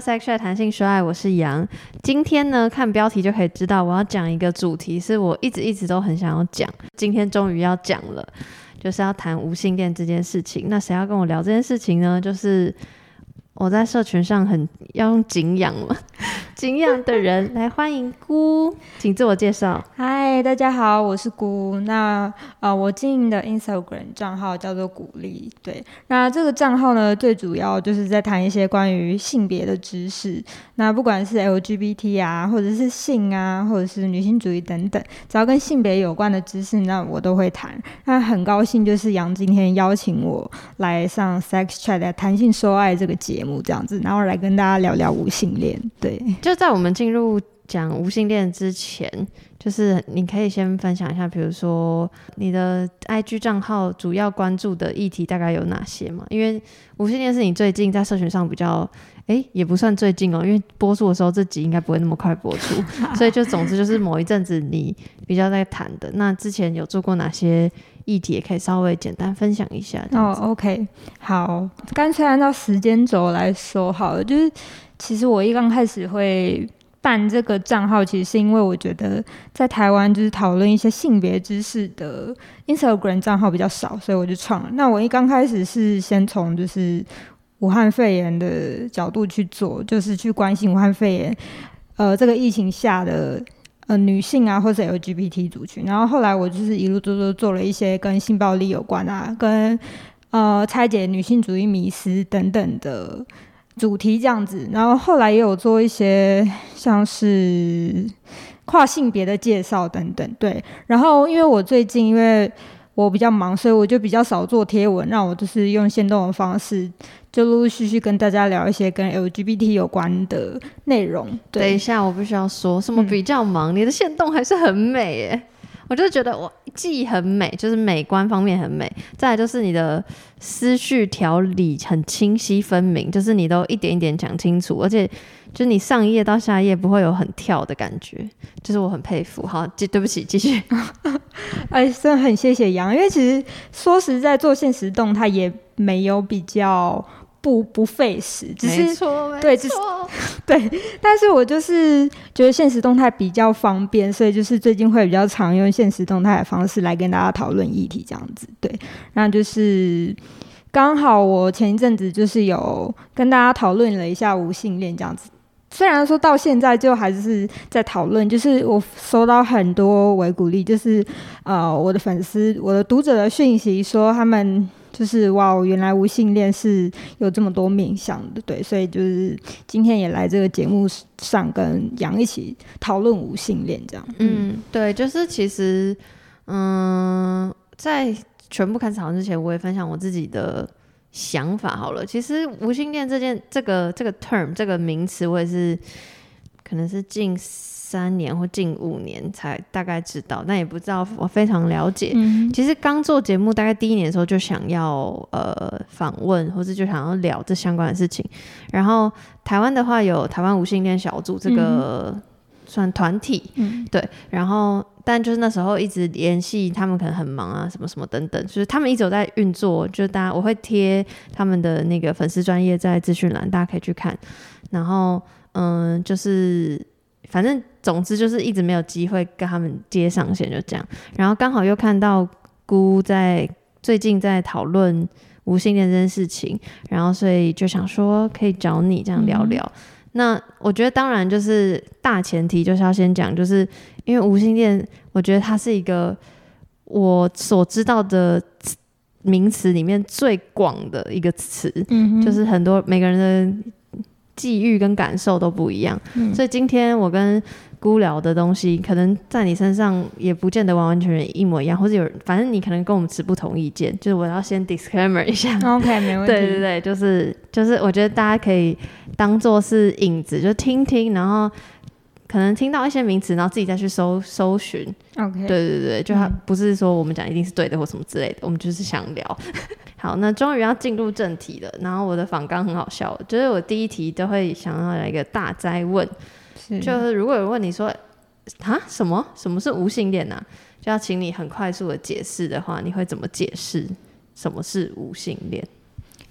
Sex Chat 谈性说爱，我是杨。今天呢，看标题就可以知道，我要讲一个主题，是我一直一直都很想要讲，今天终于要讲了，就是要谈无性恋这件事情。那谁要跟我聊这件事情呢？就是我在社群上很要用景仰了，敬仰的人来欢迎姑，请自我介绍。嗨，大家好，我是姑。那呃，我经营的 Instagram 账号叫做鼓励。对，那这个账号呢，最主要就是在谈一些关于性别的知识。那不管是 LGBT 啊，或者是性啊，或者是女性主义等等，只要跟性别有关的知识，那我都会谈。那很高兴，就是杨今天邀请我来上 Sex Chat 谈性说爱这个节目，这样子，然后来跟大家聊聊无性恋。对，在我们进入讲无性恋之前，就是你可以先分享一下，比如说你的 IG 账号主要关注的议题大概有哪些嘛？因为无性恋是你最近在社群上比较，哎，也不算最近哦，因为播出的时候这集应该不会那么快播出，所以就总之就是某一阵子你比较在谈的。那之前有做过哪些议题，也可以稍微简单分享一下。哦，OK，好，干脆按照时间轴来说好了，就是其实我一刚开始会。办这个账号其实是因为我觉得在台湾就是讨论一些性别知识的 Instagram 账号比较少，所以我就创了。那我一刚开始是先从就是武汉肺炎的角度去做，就是去关心武汉肺炎，呃，这个疫情下的呃女性啊，或者 LGBT 族群。然后后来我就是一路做做做了一些跟性暴力有关啊，跟呃拆解女性主义迷思等等的。主题这样子，然后后来也有做一些像是跨性别的介绍等等，对。然后因为我最近因为我比较忙，所以我就比较少做贴文，让我就是用线动的方式，就陆陆续续跟大家聊一些跟 LGBT 有关的内容。等一下，我必须要说什么比较忙？你的线动还是很美耶。我就觉得我既很美，就是美观方面很美，再来就是你的思绪条理很清晰分明，就是你都一点一点讲清楚，而且就是你上一页到下一页不会有很跳的感觉，就是我很佩服。好，继对不起，继续。哎，真的很谢谢杨，因为其实说实在，做现实动态也没有比较。不不费时，只是对，只是 对，但是我就是觉得现实动态比较方便，所以就是最近会比较常用现实动态的方式来跟大家讨论议题，这样子。对，那就是刚好我前一阵子就是有跟大家讨论了一下无性恋这样子，虽然说到现在就还是在讨论，就是我收到很多维鼓励，就是呃我的粉丝、我的读者的讯息说他们。就是哇，原来无性恋是有这么多面向的，对，所以就是今天也来这个节目上跟杨一起讨论无性恋这样。嗯，对，就是其实，嗯，在全部开始讨论之前，我也分享我自己的想法好了。其实无性恋这件这个这个 term 这个名词，我也是可能是近。三年或近五年才大概知道，但也不知道我非常了解。其实刚做节目大概第一年的时候就想要呃访问，或者就想要聊这相关的事情。然后台湾的话有台湾无性恋小组这个算团体，对。然后但就是那时候一直联系他们，可能很忙啊，什么什么等等，就是他们一直有在运作。就是大家我会贴他们的那个粉丝专业在资讯栏，大家可以去看。然后嗯，就是。反正总之就是一直没有机会跟他们接上线，就这样。然后刚好又看到姑在最近在讨论无性恋这件事情，然后所以就想说可以找你这样聊聊。那我觉得当然就是大前提就是要先讲，就是因为无性恋，我觉得它是一个我所知道的名词里面最广的一个词，嗯，就是很多每个人的。际遇跟感受都不一样，所以今天我跟姑聊的东西，可能在你身上也不见得完完全全一模一样，或者有反正你可能跟我们持不同意见，就是我要先 disclaimer 一下。OK，没问题。对对对，就是就是，我觉得大家可以当做是影子，就听听，然后。可能听到一些名词，然后自己再去搜搜寻。OK，对对对，就他不是说我们讲一定是对的或什么之类的，我们就是想聊。好，那终于要进入正题了。然后我的访纲很好笑，就是我第一题都会想要来一个大灾问，就是如果有人问你说啊什么什么是无性恋呢？就要请你很快速的解释的话，你会怎么解释什么是无性恋？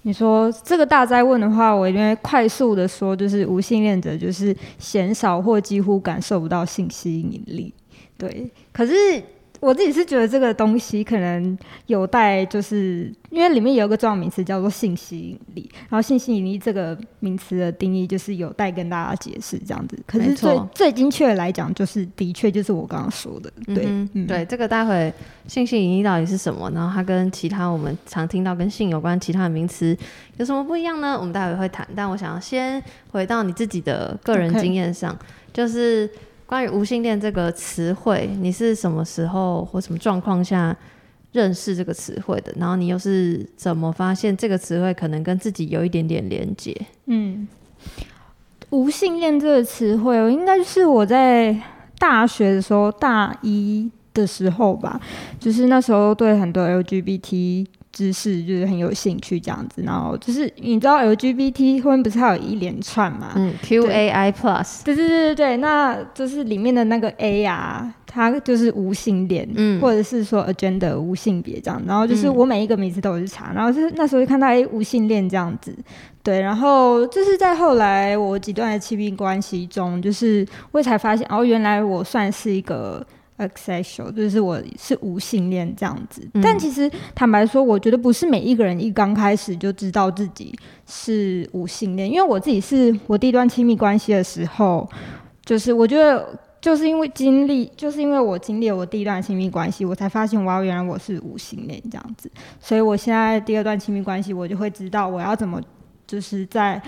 你说这个大灾问的话，我一定会快速的说，就是无性恋者就是鲜少或几乎感受不到性吸引力。对，可是。我自己是觉得这个东西可能有待，就是因为里面有一个重要名词叫做性吸引力，然后性吸引力这个名词的定义就是有待跟大家解释这样子。可是最最精确的来讲，就是的确就是我刚刚说的，对对，这个待会性吸引力到底是什么？然后它跟其他我们常听到跟性有关其他的名词有什么不一样呢？我们待会会谈。但我想要先回到你自己的个人经验上，就是。关于无性恋这个词汇，你是什么时候或什么状况下认识这个词汇的？然后你又是怎么发现这个词汇可能跟自己有一点点连接？嗯，无性恋这个词汇，应该是我在大学的时候，大一的时候吧，就是那时候对很多 LGBT。知识就是很有兴趣这样子，然后就是你知道 LGBT 后面不是还有一连串嘛？嗯，QAI Plus，对对对对对，那就是里面的那个 A 啊，它就是无性恋，嗯，或者是说 agenda 无性别这样，然后就是我每一个名字都有去查，然后就是那时候就看到哎无性恋这样子，对，然后就是在后来我几段的亲密关系中，就是我才发现哦，原来我算是一个。Asexual 就是我是无性恋这样子，但其实坦白说，我觉得不是每一个人一刚开始就知道自己是无性恋，因为我自己是我第一段亲密关系的时候，就是我觉得就是因为经历，就是因为我经历了我第一段亲密关系，我才发现哇，原来我是无性恋这样子，所以我现在第二段亲密关系，我就会知道我要怎么就是在。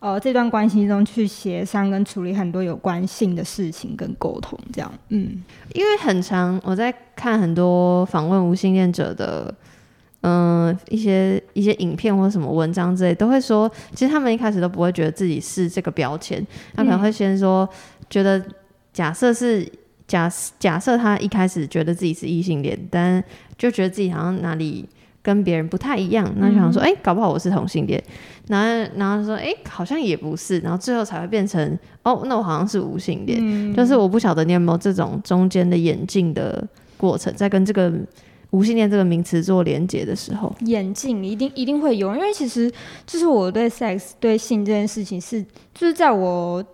呃，这段关系中去协商跟处理很多有关性的事情跟沟通，这样，嗯，因为很长，我在看很多访问无性恋者的，嗯，一些一些影片或什么文章之类，都会说，其实他们一开始都不会觉得自己是这个标签，他可能会先说，觉得假设是假假设他一开始觉得自己是异性恋，但就觉得自己好像哪里。跟别人不太一样，那就想说，哎，搞不好我是同性恋，然后，然后说，哎，好像也不是，然后最后才会变成，哦，那我好像是无性恋，就是我不晓得你有没有这种中间的演进的过程，在跟这个无性恋这个名词做连接的时候，演进一定一定会有，因为其实就是我对 sex 对性这件事情是，就是在我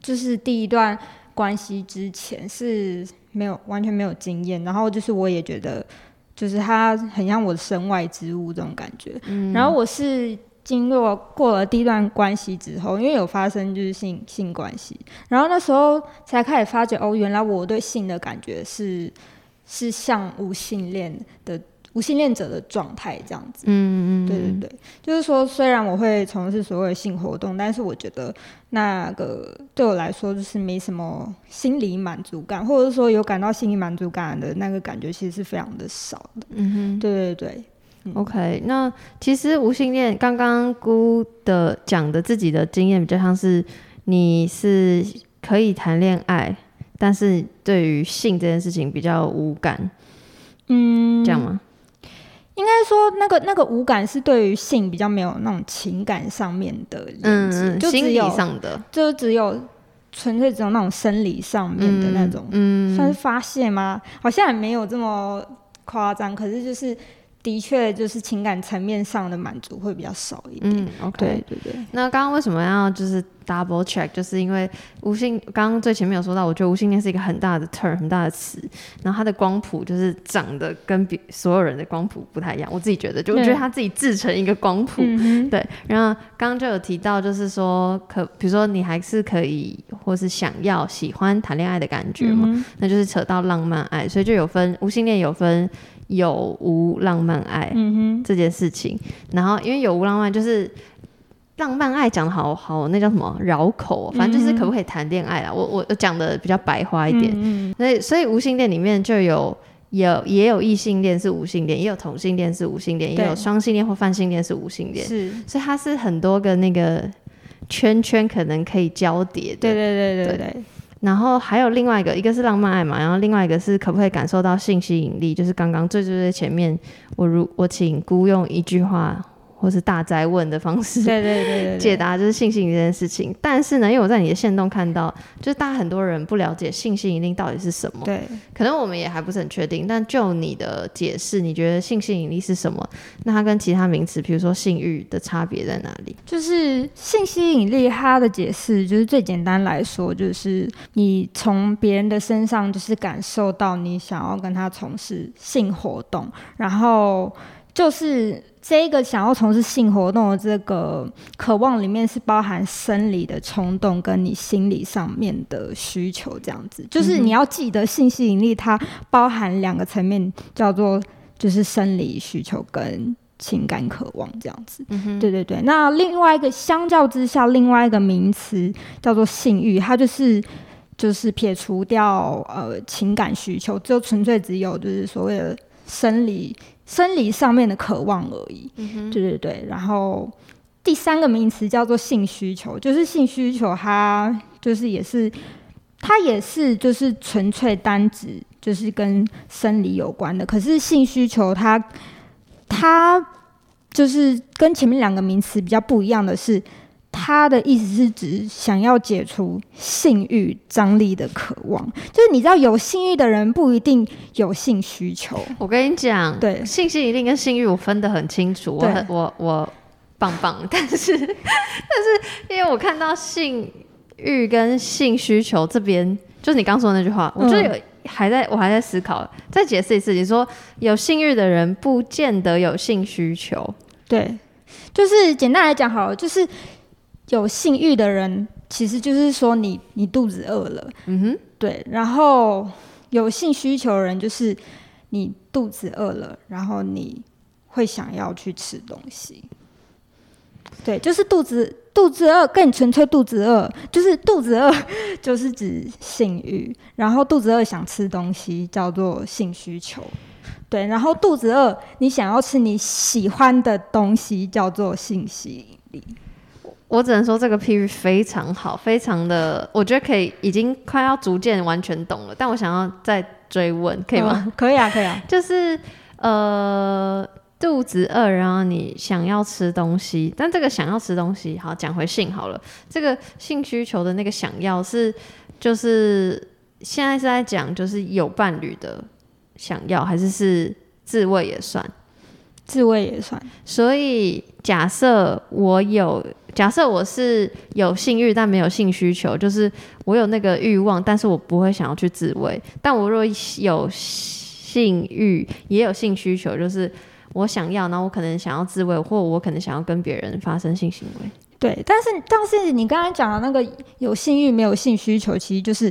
就是第一段关系之前是没有完全没有经验，然后就是我也觉得。就是他很像我的身外之物这种感觉，然后我是经过过了第一段关系之后，因为有发生就是性性关系，然后那时候才开始发觉哦，原来我对性的感觉是是像无性恋的。无性恋者的状态这样子，嗯嗯对对对，就是说，虽然我会从事所谓的性活动，但是我觉得那个对我来说就是没什么心理满足感，或者说有感到心理满足感的那个感觉，其实是非常的少的。嗯哼，对对对。OK，那其实无性恋刚刚姑的讲的自己的经验，比较像是你是可以谈恋爱，但是对于性这件事情比较无感，嗯，这样吗？应该说，那个那个无感是对于性比较没有那种情感上面的连接，就只有上的，就只有纯粹只有那种生理上面的那种，算是发泄吗？好像也没有这么夸张，可是就是。的确，就是情感层面上的满足会比较少一点。嗯，OK，对对对。那刚刚为什么要就是 double check？就是因为无性，刚刚最前面有说到，我觉得无性恋是一个很大的 term，很大的词。然后它的光谱就是长得跟比所有人的光谱不太一样。我自己觉得，就我觉得他自己制成一个光谱。对。然后刚刚就有提到，就是说可，比如说你还是可以，或是想要喜欢谈恋爱的感觉嘛？那就是扯到浪漫爱，所以就有分无性恋有分。有无浪漫爱这件事情，然后因为有无浪漫就是浪漫爱讲的好好，那叫什么绕口，反正就是可不可以谈恋爱啦。我我讲的比较白话一点，所以所以无性恋里面就有有也有异性恋是无性恋，也有同性恋是无性恋，也有双性恋或泛性恋是无性恋，是，所以它是很多个那个圈圈可能可以交叠的，对对对对。对。然后还有另外一个，一个是浪漫爱嘛，然后另外一个是可不可以感受到性吸引力？就是刚刚最最最前面，我如我请姑用一句话或是大灾问的方式对对对对，解答，就是性吸引力这件事情。但是呢，因为我在你的线动看到，就是大家很多人不了解性吸引力到底是什么，对，可能我们也还不是很确定。但就你的解释，你觉得性吸引力是什么？那它跟其他名词，比如说性欲的差别在哪里？就是性吸引力，它的解释就是最简单来说，就是你从别人的身上就是感受到你想要跟他从事性活动，然后就是这个想要从事性活动的这个渴望里面是包含生理的冲动跟你心理上面的需求，这样子。就是你要记得性吸引力它包含两个层面，叫做就是生理需求跟。情感渴望这样子，对对对。那另外一个相较之下，另外一个名词叫做性欲，它就是就是撇除掉呃情感需求，就纯粹只有就是所谓的生理生理上面的渴望而已。对对对。然后第三个名词叫做性需求，就是性需求，它就是也是它也是就是纯粹单指就是跟生理有关的。可是性需求它。它就是跟前面两个名词比较不一样的是，它的意思是指想要解除性欲张力的渴望。就是你知道，有性欲的人不一定有性需求。我跟你讲，对性吸引力跟性欲我分得很清楚，我很我我棒棒。但 是但是，因为我看到性欲跟性需求这边，就是你刚说的那句话，我就有。还在我还在思考，再解释一次。你说有性欲的人不见得有性需求，对，就是简单来讲，好了，就是有性欲的人，其实就是说你你肚子饿了，嗯哼，对。然后有性需求的人，就是你肚子饿了，然后你会想要去吃东西，对，就是肚子。肚子饿更纯粹，肚子饿就是肚子饿，就是指性欲。然后肚子饿想吃东西叫做性需求，对。然后肚子饿你想要吃你喜欢的东西叫做性吸引力。我只能说这个譬喻非常好，非常的，我觉得可以，已经快要逐渐完全懂了。但我想要再追问，可以吗？可以啊，可以啊。就是呃。肚子饿，然后你想要吃东西，但这个想要吃东西，好讲回性好了。这个性需求的那个想要是，就是现在是在讲，就是有伴侣的想要，还是是自慰也算？自慰也算。所以假设我有，假设我是有性欲但没有性需求，就是我有那个欲望，但是我不会想要去自慰。但我若有性欲，也有性需求，就是。我想要，然后我可能想要自慰，或我可能想要跟别人发生性行为。对，但是但是你刚才讲的那个有性欲没有性需求，其实就是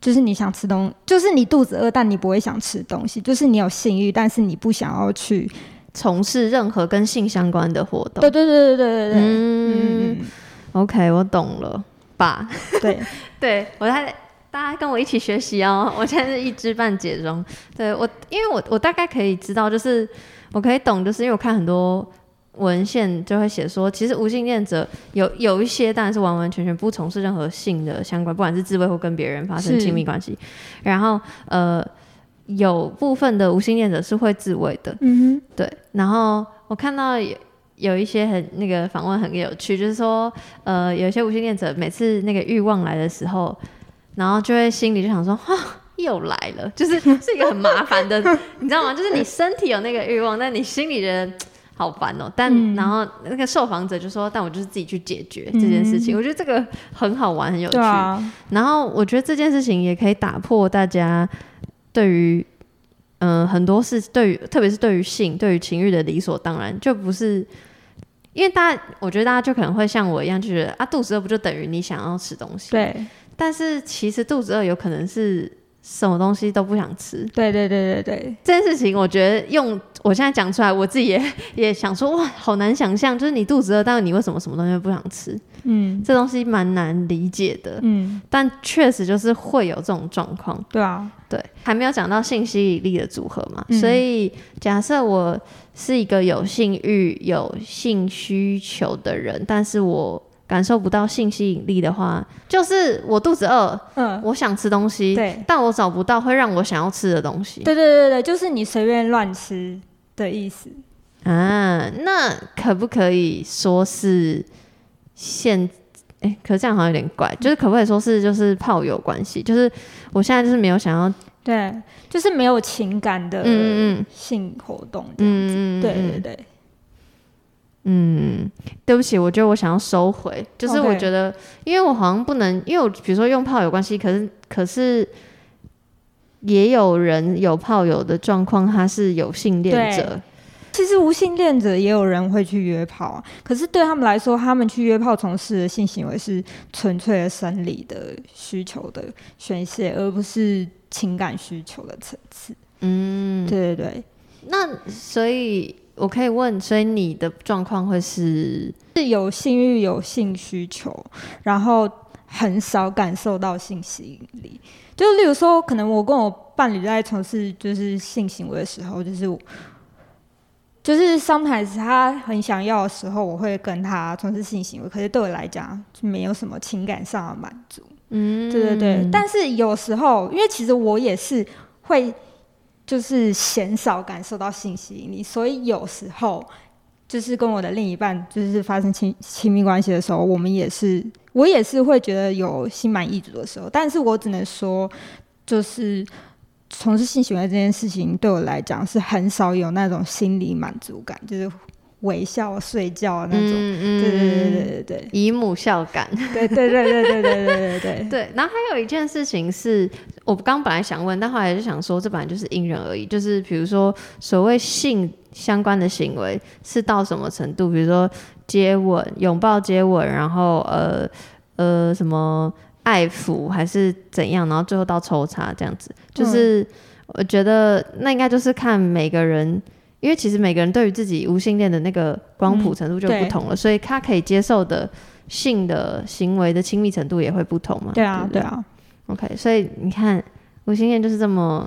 就是你想吃东，就是你肚子饿，但你不会想吃东西，就是你有性欲，但是你不想要去从事任何跟性相关的活动。对对对对对对对。嗯，OK，我懂了吧？对 对，我在大家跟我一起学习哦，我现在是一知半解中。对我，因为我我大概可以知道，就是。我可以懂，就是因为我看很多文献就会写说，其实无性恋者有有一些当然是完完全全不从事任何性的相关，不管是自慰或跟别人发生亲密关系。然后呃，有部分的无性恋者是会自慰的，嗯哼，对。然后我看到有有一些很那个访问很有趣，就是说呃，有一些无性恋者每次那个欲望来的时候，然后就会心里就想说，哈。又来了，就是是一个很麻烦的，你知道吗？就是你身体有那个欲望，但你心里觉得好烦哦。但然后那个受访者就说：“但我就是自己去解决这件事情。”我觉得这个很好玩，很有趣。然后我觉得这件事情也可以打破大家对于嗯很多事，对于特别是对于性、对于情欲的理所当然，就不是因为大家，我觉得大家就可能会像我一样，就觉得啊，肚子饿不就等于你想要吃东西？对。但是其实肚子饿有可能是。什么东西都不想吃，对对对对对，这件事情我觉得用我现在讲出来，我自己也也想说哇，好难想象，就是你肚子饿，但是你为什么什么东西都不想吃？嗯，这东西蛮难理解的，嗯，但确实就是会有这种状况，对啊，对，还没有讲到信息引力的组合嘛，所以假设我是一个有性欲、有性需求的人，但是我。感受不到性吸引力的话，就是我肚子饿，嗯，我想吃东西，对，但我找不到会让我想要吃的东西。对对对对，就是你随便乱吃的意思。啊，那可不可以说是现？哎、可这样好像有点怪，就是可不可以说是就是炮友关系？就是我现在就是没有想要，对，就是没有情感的嗯嗯嗯性活动这样子。嗯，对对对，嗯，对不起，我觉得我想要收回，就是我觉得因为我好像不能，因为我比如说用炮友关系，可是可是也有人有炮友的状况，他是有性恋者，其实无性恋者也有人会去约炮啊，可是对他们来说，他们去约炮从事的性行为是纯粹的生理的需求的宣泄，而不是情感需求的层次。嗯，对对对，那所以我可以问，所以你的状况会是是有性欲、有性需求，然后很少感受到性吸引力。就例如说，可能我跟我伴侣在从事就是性行为的时候，就是我就是 sometimes 他很想要的时候，我会跟他从事性行为，可是对我来讲就没有什么情感上的满足。嗯，对对对，但是有时候，因为其实我也是会，就是鲜少感受到性吸引力，所以有时候就是跟我的另一半就是发生亲亲密关系的时候，我们也是，我也是会觉得有心满意足的时候，但是我只能说，就是从事性行为这件事情对我来讲是很少有那种心理满足感，就是微笑睡觉那种。嗯嗯对对对对对对姨母笑感。对对对对对对对对对。对，然后还有一件事情是我刚本来想问，但后来就想说，这本来就是因人而异。就是比如说，所谓性相关的行为是到什么程度？比如说接吻、拥抱、接吻，然后呃呃什么爱抚，还是怎样？然后最后到抽查这样子。就是我觉得那应该就是看每个人。因为其实每个人对于自己无性恋的那个光谱程度就不同了，所以他可以接受的性的行为的亲密程度也会不同嘛。对啊不，对啊，OK，所以你看，无性恋就是这么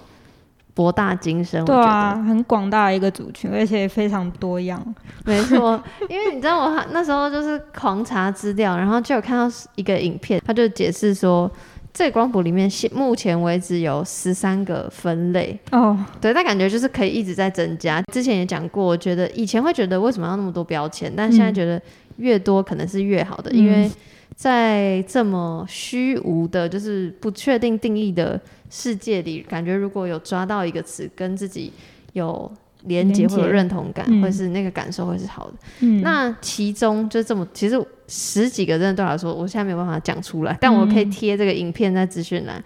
博大精深，对啊，很广大的一个族群，而且非常多样。没错。因为你知道我那时候就是狂查资料，然后就有看到一个影片，他就解释说，这个光谱里面现目前为止有十三个分类，哦，对，但感觉就是可以一直在增加。之前也讲过，我觉得以前会觉得为什么要那么多标签，但现在嗯觉得越多可能是越好的，因为在这么虚无的，就是不确定定义的世界里，感觉如果有抓到一个词跟自己有连接或者认同感，嗯会是那个感受会是好的。嗯，那其中就这么，其实十几个真的对我来说，我现在没有办法讲出来，但我可以嗯贴这个影片在资讯栏。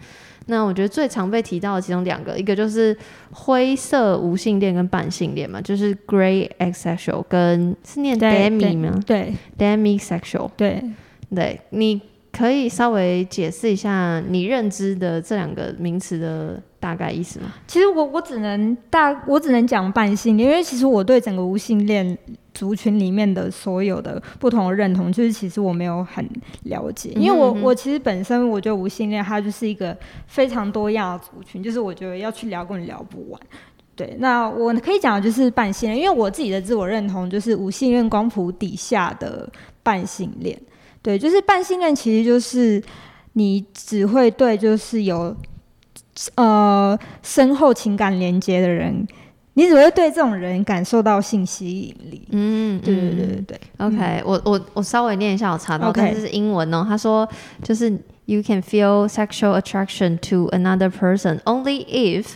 那我觉得最常被提到的其中两个，一个就是灰色无性恋跟半性恋嘛，就是 gray asexual 跟是念 demi 吗对？demisexual。对，对，你可以稍微解释一下你认知的这两个名词的大概意思吗？其实我我只能大我只能讲半性恋，因为其实我对整个无性恋族群里面的所有的不同的认同，就是其实我没有很了解，因为我嗯我其实本身我觉得无性恋它就是一个非常多样的族群，就是我觉得要去聊根本聊不完。对，那我可以讲的就是半性恋，因为我自己的自我认同就是无性恋光谱底下的半性恋。对，就是半信任，其实就是你只会对就是有呃深厚情感连接的人，你只会对这种人感受到性吸引力。嗯，对对对对嗯对，OK，、我我我稍微念一下，我查到 OK 但是是英文哦。他说就是 you can feel sexual attraction to another person only if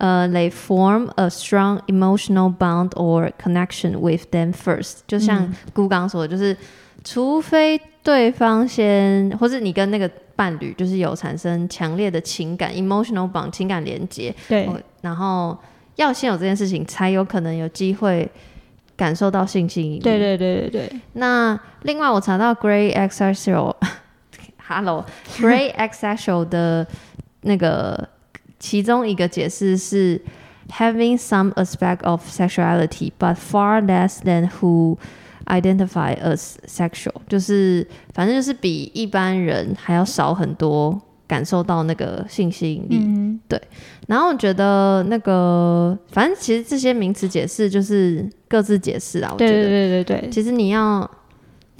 呃、they form a strong emotional bond or connection with them first。就像嗯姑刚刚说的，就是除非对方先，或是你跟那个伴侣就是有产生强烈的情感 emotional bond 情感连接，对哦然后要先有这件事情，才有可能有机会感受到性吸引力。对对对对对，那另外我查到 Gray Asexual，Hello，Gray Asexual 的那个其中一个解释是 having some aspect of sexuality but far less than who identify as sexual，就是反正就是比一般人还要少很多感受到那个性吸引力。嗯，然后我觉得那个，反正其实这些名词解释就是各自解释啊。我觉得，对对对对，其实你要，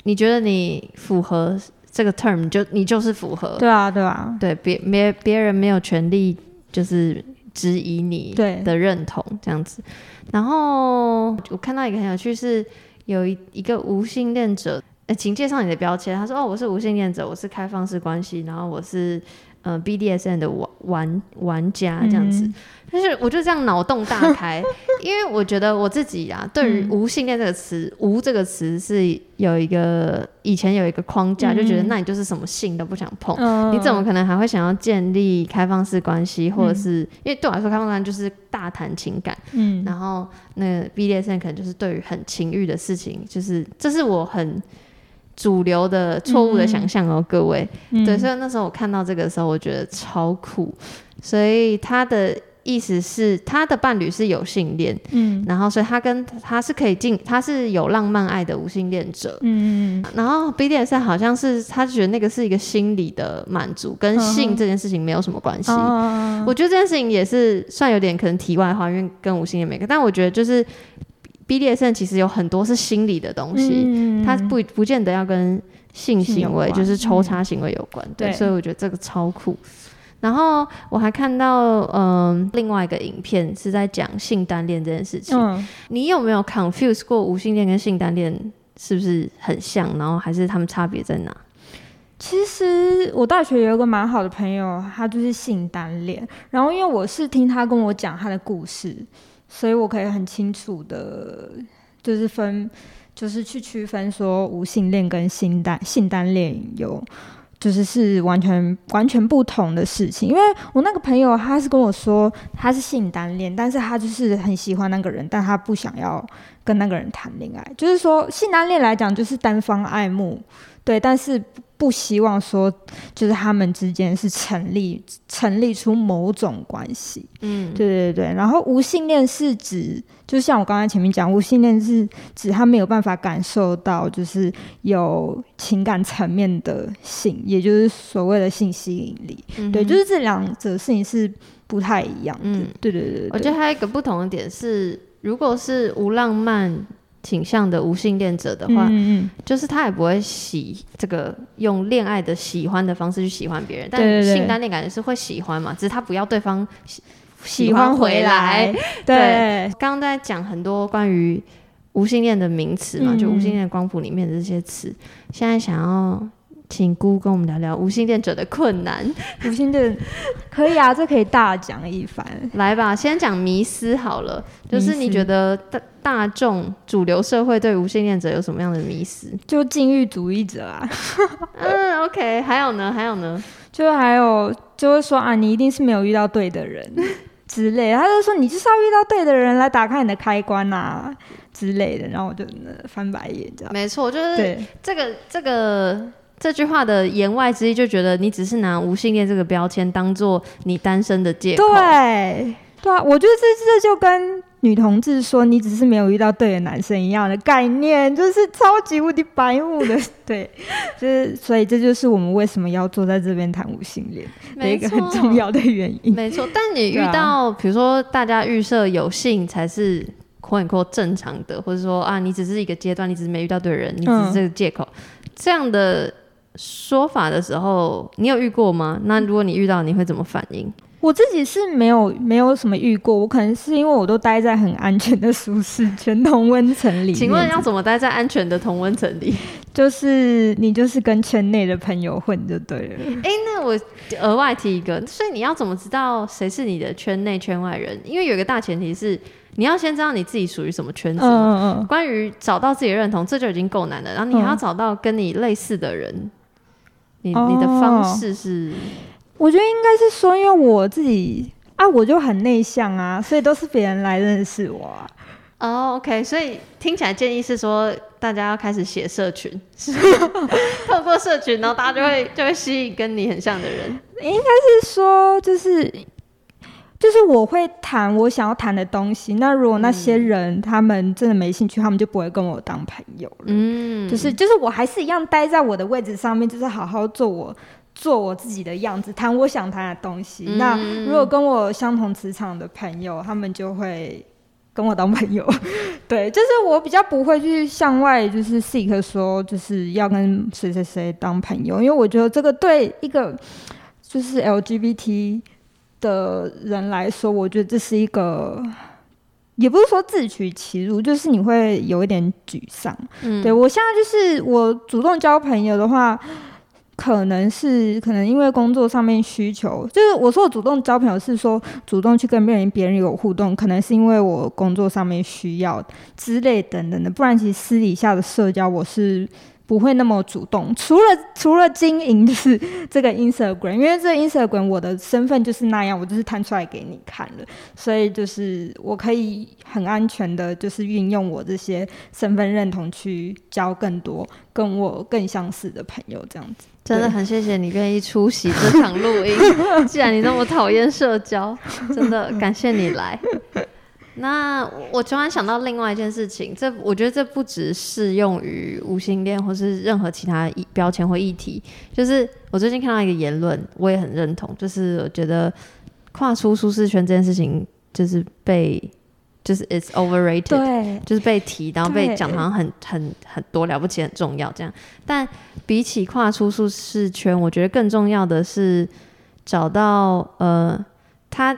你觉得你符合这个 term，你就你就是符合，对啊对啊，对别别别人没有权利就是质疑你的认同这样子。然后我看到一个很有趣是，有一一个无性恋者，呃，请介绍你的标签。他说：“哦，我是无性恋者，我是开放式关系，然后我是呃 BDSN 的玩玩玩家这样子。嗯。但是我就这样脑洞大开，因为我觉得我自己啊，对于嗯。无性恋这个词，无这个词是有一个以前有一个框架，就觉得嗯那你就是什么性都不想碰。嗯。你怎么可能还会想要建立开放式关系，或者嗯。是、因为对我来说，开放式关系就是大谈情感，嗯。然后那个 BDSM 可能就是对于很情欲的事情，就是这是我很主流的错误的想象哦，各位。嗯对，所以那时候我看到这个的时候，我觉得超酷。所以他的意思是，他的伴侣是有性恋，嗯然后所以他跟他是可以进，他是有浪漫爱的无性恋者。嗯嗯然后 BDSM 好像是他觉得那个是一个心理的满足，跟嗯性这件事情没有什么关系。哦我觉得这件事情也是算有点可能题外话，因为跟无性恋没关。但我觉得就是 BDSM 其实有很多是心理的东西，嗯它不不见得要跟性行为，就是抽插行为有关。对，对所以我觉得这个超酷。然后我还看到，嗯，另外一个影片是在讲性单恋这件事情。嗯你有没有 confuse 过无性恋跟性单恋是不是很像？然后还是他们差别在哪？其实我大学有一个蛮好的朋友，他就是性单恋。然后因为我是听他跟我讲他的故事，所以我可以很清楚的，就是分，就是去区分说无性恋跟性单性单恋有。就是是完全完全不同的事情，因为我那个朋友他是跟我说他是性单恋，但是他就是很喜欢那个人，但他不想要跟那个人谈恋爱。就是说性单恋来讲就是单方爱慕，对，但是不希望说就是他们之间是成立成立出某种关系。嗯，对对对，然后无性恋是指，就像我刚才前面讲，无性恋是指他没有办法感受到，就是有情感层面的性，也就是所谓的性吸引力。对，就是这两者事情是不太一样的。嗯对对对对，我觉得还有一个不同的点是，如果是无浪漫倾向的无性恋者的话，嗯嗯就是他也不会喜这个用恋爱的喜欢的方式去喜欢别人，但性单恋感觉是会喜欢嘛，只是他不要对方喜喜欢回来。对，刚刚在讲很多关于无性恋的名词嘛，嗯就无性恋光谱里面的这些词，现在想要。请姑跟我们聊聊无性恋者的困难，无性恋可以啊，这可以大讲一番。来吧，先讲迷思好了，就是你觉得大大众主流社会对无性恋者有什么样的迷思？就禁欲主义者啊，嗯，OK，还有呢，还有呢，就还有就会说啊，你一定是没有遇到对的人 之类的，他就说你就是要遇到对的人来打开你的开关啊、之类的，然后我就、呃翻白眼这样。没错，就是，这个这个这句话的言外之意，就觉得你只是拿无性恋这个标签当做你单身的借口。对，对啊，我觉得这这就跟女同志说你只是没有遇到对的男生一样的概念，就是超级无敌白目的。对，就是所以这就是我们为什么要坐在这边谈无性恋的一，个很重要的原因。没错，但你遇到，比如说大家预设有性才是 “quote unquote” 正常的，或者说啊，你只是一个阶段，你只是没遇到对的人，你只是这个借口，这样的说法的时候，你有遇过吗？那如果你遇到，你会怎么反应？我自己是没有没有什么遇过，我可能是因为我都待在很安全的舒适圈同温层里面。请问要怎么待在安全的同温层里？就是你就是跟圈内的朋友混就对了。哎、那我额外提一个，所以你要怎么知道谁是你的圈内圈外人？因为有一个大前提是，你要先知道你自己属于什么圈子。嗯嗯嗯，关于找到自己的认同，这就已经够难了。然后你还要嗯找到跟你类似的人，你哦你的方式是我觉得应该是说，因为我自己啊，我就很内向啊，所以都是别人来认识我啊。哦，OK，所以听起来建议是说，大家要开始写社群，是 透过社群，然后大家就会就会吸引跟你很像的人。应该是说，就是就是我会谈我想要谈的东西。那如果那些人、他们真的没兴趣，他们就不会跟我当朋友了。嗯，就是就是我还是一样待在我的位置上面，就是好好做我做我自己的样子，谈我想谈的东西。嗯那如果跟我相同磁场的朋友，他们就会跟我当朋友。对，就是我比较不会去向外就是 seek 说就是要跟谁谁谁当朋友，因为我觉得这个对一个就是 LGBT 的人来说，我觉得这是一个，也不是说自取其辱，就是你会有一点沮丧。嗯，对我现在就是我主动交朋友的话，可能是可能因为工作上面需求，就是我说我主动交朋友是说主动去跟别人别人有互动，可能是因为我工作上面需要之类等等的，不然其实私底下的社交我是。不会那么主动，除了除了经营就是这个 Instagram，因为这个 Instagram 我的身份就是那样，我就是摊出来给你看了，所以就是我可以很安全的，就是运用我这些身份认同去交更多跟我更相似的朋友，这样子。真的很谢谢你愿意出席这场录音，既然你那么讨厌社交，真的感谢你来。那我突然想到另外一件事情，这我觉得这不只适用于无性恋或是任何其他标签或议题。就是我最近看到一个言论，我也很认同，就是我觉得跨出舒适圈这件事情，就是被就是 it's overrated，对，就是被提，然后被讲好像很很很多了不起、很重要这样。但比起跨出舒适圈，我觉得更重要的是找到呃他。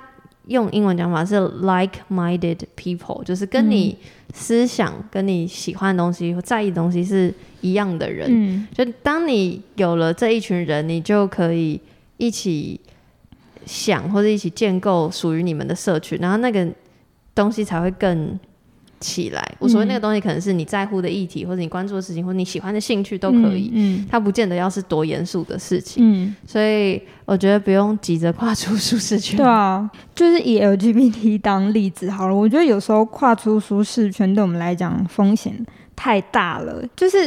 用英文讲法是 like-minded people，就是跟你思想、跟你喜欢的东西或在意的东西是一样的人。嗯，就当你有了这一群人，你就可以一起想或者一起建构属于你们的社群，然后那个东西才会更。起来，我所谓那个东西，可能是你在乎的议题，或者你关注的事情，或者你喜欢的兴趣都可以。嗯，它不见得要是多严肃的事情。嗯，所以我觉得不用急着跨出舒适圈。对啊，就是以 LGBT 当例子好了。我觉得有时候跨出舒适圈对我们来讲风险太大了。就是，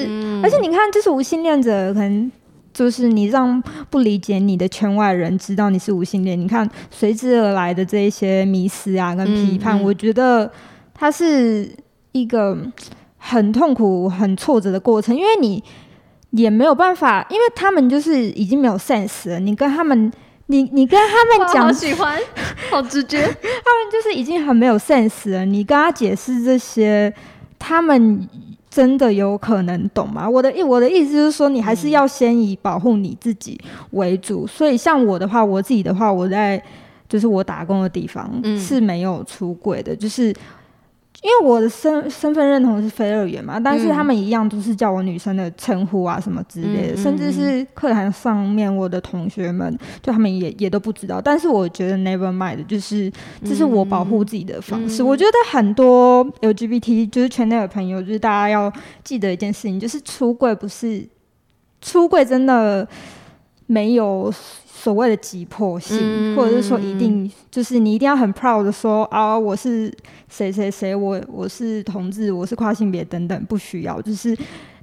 而且你看，就是无性恋者，可能就是你让不理解你的圈外人知道你是无性恋，你看随之而来的这一些迷思啊，跟批判，我觉得。它是一个很痛苦、很挫折的过程，因为你也没有办法，因为他们就是已经没有 sense 了。你跟他们，你你跟他们讲，好喜欢，好直接，他们就是已经很没有 sense 了。你跟他解释这些，他们真的有可能懂吗？我的意我的意思就是说，你还是要先以保护你自己为主。所以，像我的话，我自己的话，我在就是我打工的地方是没有出轨的，就是。因为我的身身份认同是非二元嘛，但是他们一样都是叫我女生的称呼啊什么之类的，甚至是课堂上面我的同学们，就他们也也都不知道。但是我觉得 never mind，就是这是我保护自己的方式。我觉得很多 LGBT 就是圈内的朋友，就是大家要记得一件事情，就是出柜不是出柜真的没有。所谓的急迫性，或者是说一定就是你一定要很 proud 的说啊，我是谁谁谁，我我是同志，我是跨性别等等，不需要，就是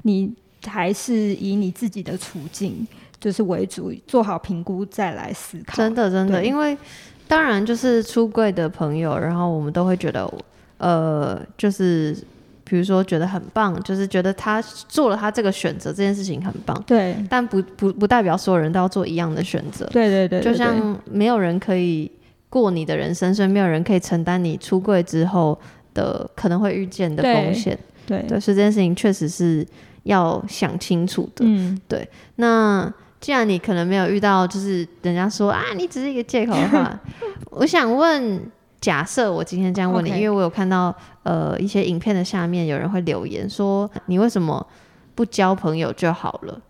你还是以你自己的处境就是为主，做好评估再来思考。真的真的，因为当然就是出柜的朋友，然后我们都会觉得，呃，就是。比如说，觉得很棒，就是觉得他做了他这个选择，这件事情很棒。对，但不不不代表所有人都要做一样的选择。对对对，就像没有人可以过你的人生，所以没有人可以承担你出柜之后的可能会遇见的风险。对对，所以这件事情确实是要想清楚的。嗯，对。那既然你可能没有遇到，就是人家说啊，你只是一个借口的话，我想问。假设我今天这样问你，因为我有看到呃一些影片的下面有人会留言说你为什么不交朋友就好了，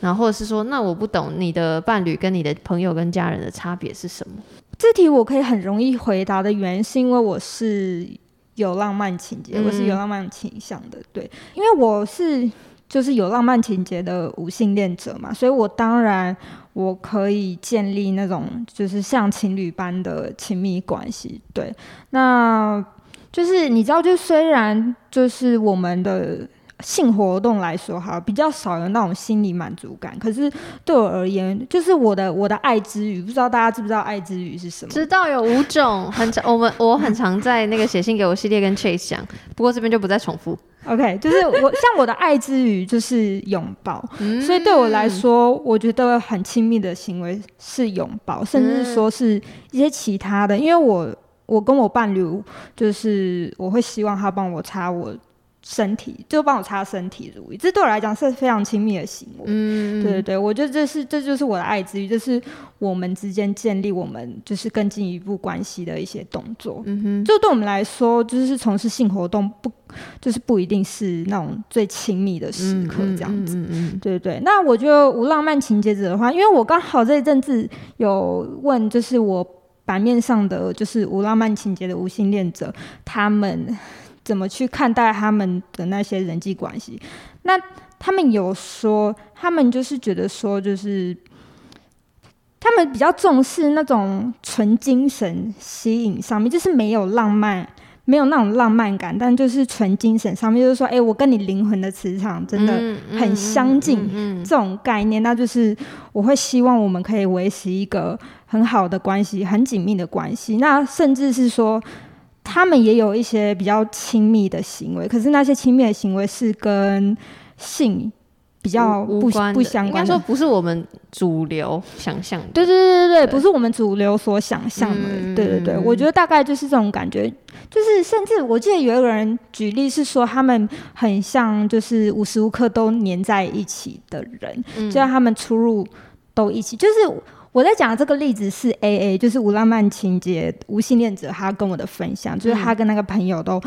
然后或者是说那我不懂你的伴侣跟你的朋友跟家人的差别是什么？这题我可以很容易回答的原因是因为我是有浪漫情节，我是有浪漫倾向的，对，因为我是就是有浪漫情节的无性恋者嘛，所以我当然。我可以建立那种就是像情侣般的亲密关系，对，那就是你知道，就虽然就是我们的性活动来说哈，比较少有那种心理满足感，可是对我而言，就是我的我的爱之语，不知道大家知不知道爱之语是什么？知道有五种，很常我们我很常在那个写信给我系列跟 Chase 讲，不过这边就不再重复。OK，就是我 像我的爱之语就是拥抱，所以对我来说，我觉得很亲密的行为是拥抱，甚至说是一些其他的。因为我我跟我伴侣，就是我会希望他帮我擦我身体，就帮我擦身体乳液，这对我来讲是非常亲密的行为。嗯，对对对，我觉得这是这就是我的爱之语，这是我们之间建立我们就是更进一步关系的一些动作。嗯哼，就对我们来说，就是从事性活动不就是不一定是那种最亲密的时刻这样子。嗯嗯嗯对对对，那我觉得无浪漫情节者的话，因为我刚好这一阵子有问，就是我版面上的就是无浪漫情节的无性恋者，他们怎么去看待他们的那些人际关系？那他们有说，他们就是觉得说，就是他们比较重视那种纯精神吸引上面，就是没有浪漫。没有那种浪漫感，但就是纯精神上面，就是说，哎、我跟你灵魂的磁场真的很相近，嗯嗯这种概念，那就是我会希望我们可以维持一个很好的关系，很紧密的关系。那甚至是说，他们也有一些比较亲密的行为，可是那些亲密的行为是跟性比较不不相关的应该说。不是我们主流想象的。对对对对对，对不是我们主流所想象的。嗯对对对，嗯我觉得大概就是这种感觉。就是甚至我记得有一个人举例是说，他们很像就是无时无刻都黏在一起的人，嗯就让他们出入都一起。就是我在讲的这个例子是 A A，就是无浪漫情节无性恋者，他跟我的分享，就是他跟那个朋友都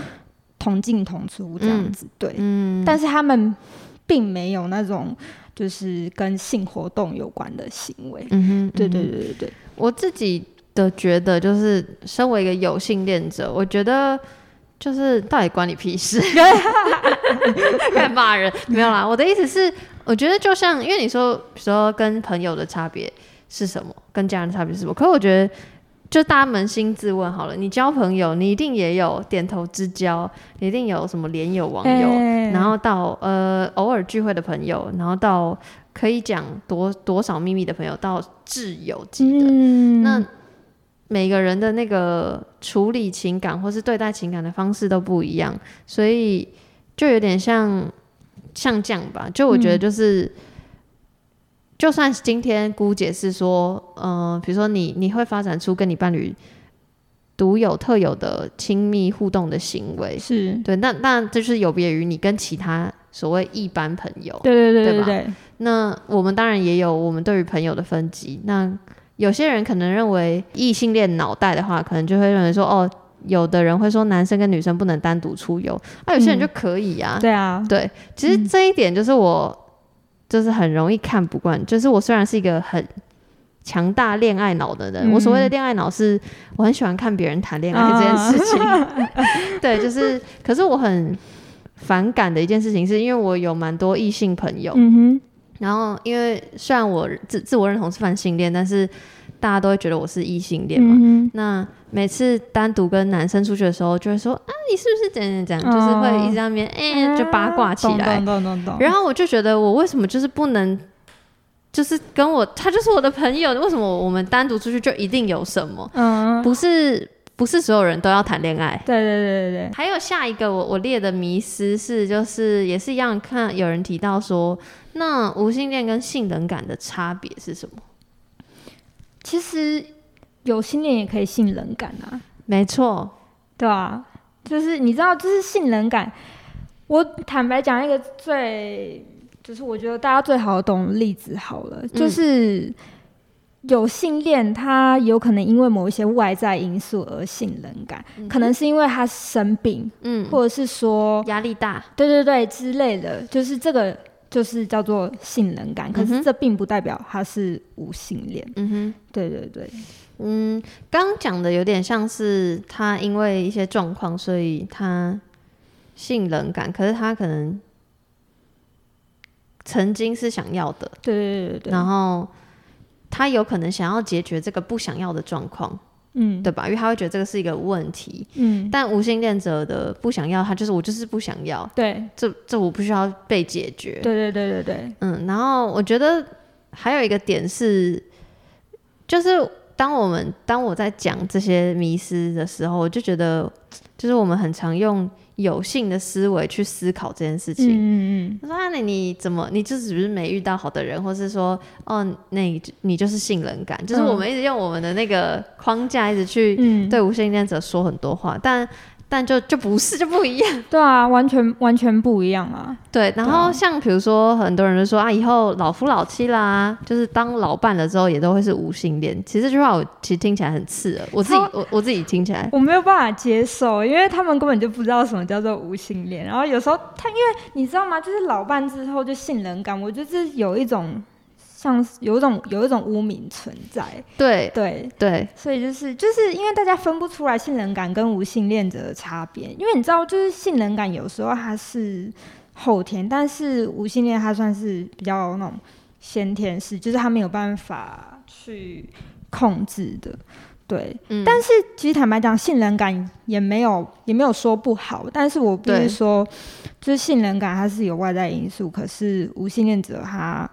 同进同出这样子。对，嗯，但是他们并没有那种就是跟性活动有关的行为。嗯哼，对对对对对，我自己的觉得就是，身为一个有性恋者，我觉得就是到底关你屁事？开始骂人没有啦，我的意思是，我觉得就像因为你说，说跟朋友的差别是什么，跟家人的差别是什么？可是我觉得。就大家扪心自问好了，你交朋友，你一定也有点头之交，你一定有什么连友网友，哎然后到呃偶尔聚会的朋友，然后到可以讲多多少秘密的朋友，到挚友级的，嗯那每个人的那个处理情感或是对待情感的方式都不一样，所以就有点像像这样吧。就我觉得嗯就是，就算是今天姑姐是说，嗯、比如说你你会发展出跟你伴侣独有特有的亲密互动的行为，是，对，那那这就是有别于你跟其他所谓一般朋友。对对对对吧对对，那我们当然也有我们对于朋友的分级。那有些人可能认为异性恋脑袋的话，可能就会认为说，哦，有的人会说男生跟女生不能单独出游，那、有些人嗯就可以啊。对啊，对，其实这一点就是我就是很容易看不惯。就是我虽然是一个很强大恋爱脑的人，嗯我所谓的恋爱脑是我很喜欢看别人谈恋爱这件事情。对，就是，可是我很反感的一件事情，是因为我有蛮多异性朋友，嗯哼，然后因为虽然我自自我认同是泛性恋，但是大家都会觉得我是异性恋嘛。嗯，那每次单独跟男生出去的时候，就会说啊，你是不是怎样怎样，就是会一直在那边哎、就八卦起来。然后我就觉得我为什么就是不能，就是跟我他就是我的朋友，为什么我们单独出去就一定有什么？嗯，不是不是所有人都要谈恋爱。对对对对对，还有下一个我我列的迷思是，就是也是一样，看有人提到说，那无性恋跟性冷感的差别是什么？其实有信念也可以性冷感啊，没错，对啊，就是你知道，就是性冷感。我坦白讲一个最，就是我觉得大家最好懂的例子好了，嗯。就是有性恋，他有可能因为某一些外在因素而性冷感，可能是因为他生病，嗯，或者是说，压力大，对对对之类的，就是这个就是叫做性冷感，可是这并不代表他是无性恋。嗯哼。对对对，嗯，刚刚讲的有点像是他因为一些状况，所以他性冷感，可是他可能曾经是想要的，对对对对对，然后他有可能想要解决这个不想要的状况，嗯对吧？因为他会觉得这个是一个问题。嗯，但无性恋者的不想要，他就是我就是不想要，对这这我不需要被解决。对对对对对，嗯，然后我觉得还有一个点是，就是当我们当我在讲这些迷失的时候，我就觉得，就是我们很常用有性的思维去思考这件事情。嗯嗯他说：“啊，你你怎么，你就只是没遇到好的人，或是说，哦，那你你就是性冷感，就是嗯。我们一直用我们的那个框架一直去嗯，对无性恋者说很多话，但但就就不是就不一样。对啊，完全完全不一样啊。对，然后像比如说，很多人就说啊，以后老夫老妻啦，就是当老伴了之后，也都会是无性恋。其实这句话我其实听起来很刺耳，我自己我我自己听起来，我没有办法接受，因为他们根本就不知道什么叫做无性恋。然后有时候他，因为你知道吗？就是老伴之后就信任感，我觉得这有一种像有一种有一种污名存在。对对，对，所以就是就是因为大家分不出来性冷感跟无性恋者的差别，因为你知道，就是性冷感有时候它是后天，但是无性恋它算是比较那种先天式，就是他没有办法去控制的。对，嗯，但是其实坦白讲，性冷感也没有也没有说不好，但是我不是说，就是性冷感它是有外在因素，可是无性恋者他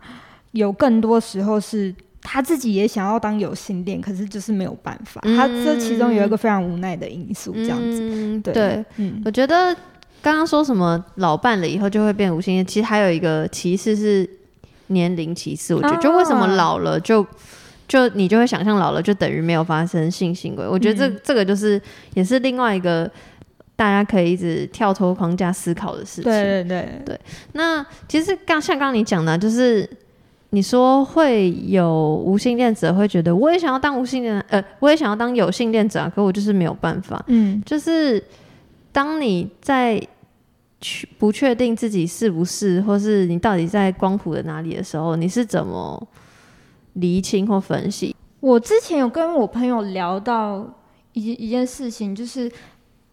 有更多时候是他自己也想要当有性恋，可是就是没有办法，他这其中有一个非常无奈的因素，这样子，对嗯对，嗯，我觉得刚刚说什么老伴了以后就会变无性恋，其实还有一个歧视是年龄歧视。我觉得，就为什么啊老了就就你就会想象老了就等于没有发生性行为？我觉得这、嗯这个就是也是另外一个大家可以一直跳脱框架思考的事情。对对对，那其实刚像刚刚你讲的啊，就是你说会有无性恋者会觉得我也想要当无性恋，呃，我也想要当有性恋者啊，可我就是没有办法。嗯就是当你在去不确定自己是不是，或是你到底在光谱的哪里的时候，你是怎么厘清或分析？我之前有跟我朋友聊到一一件事情，就是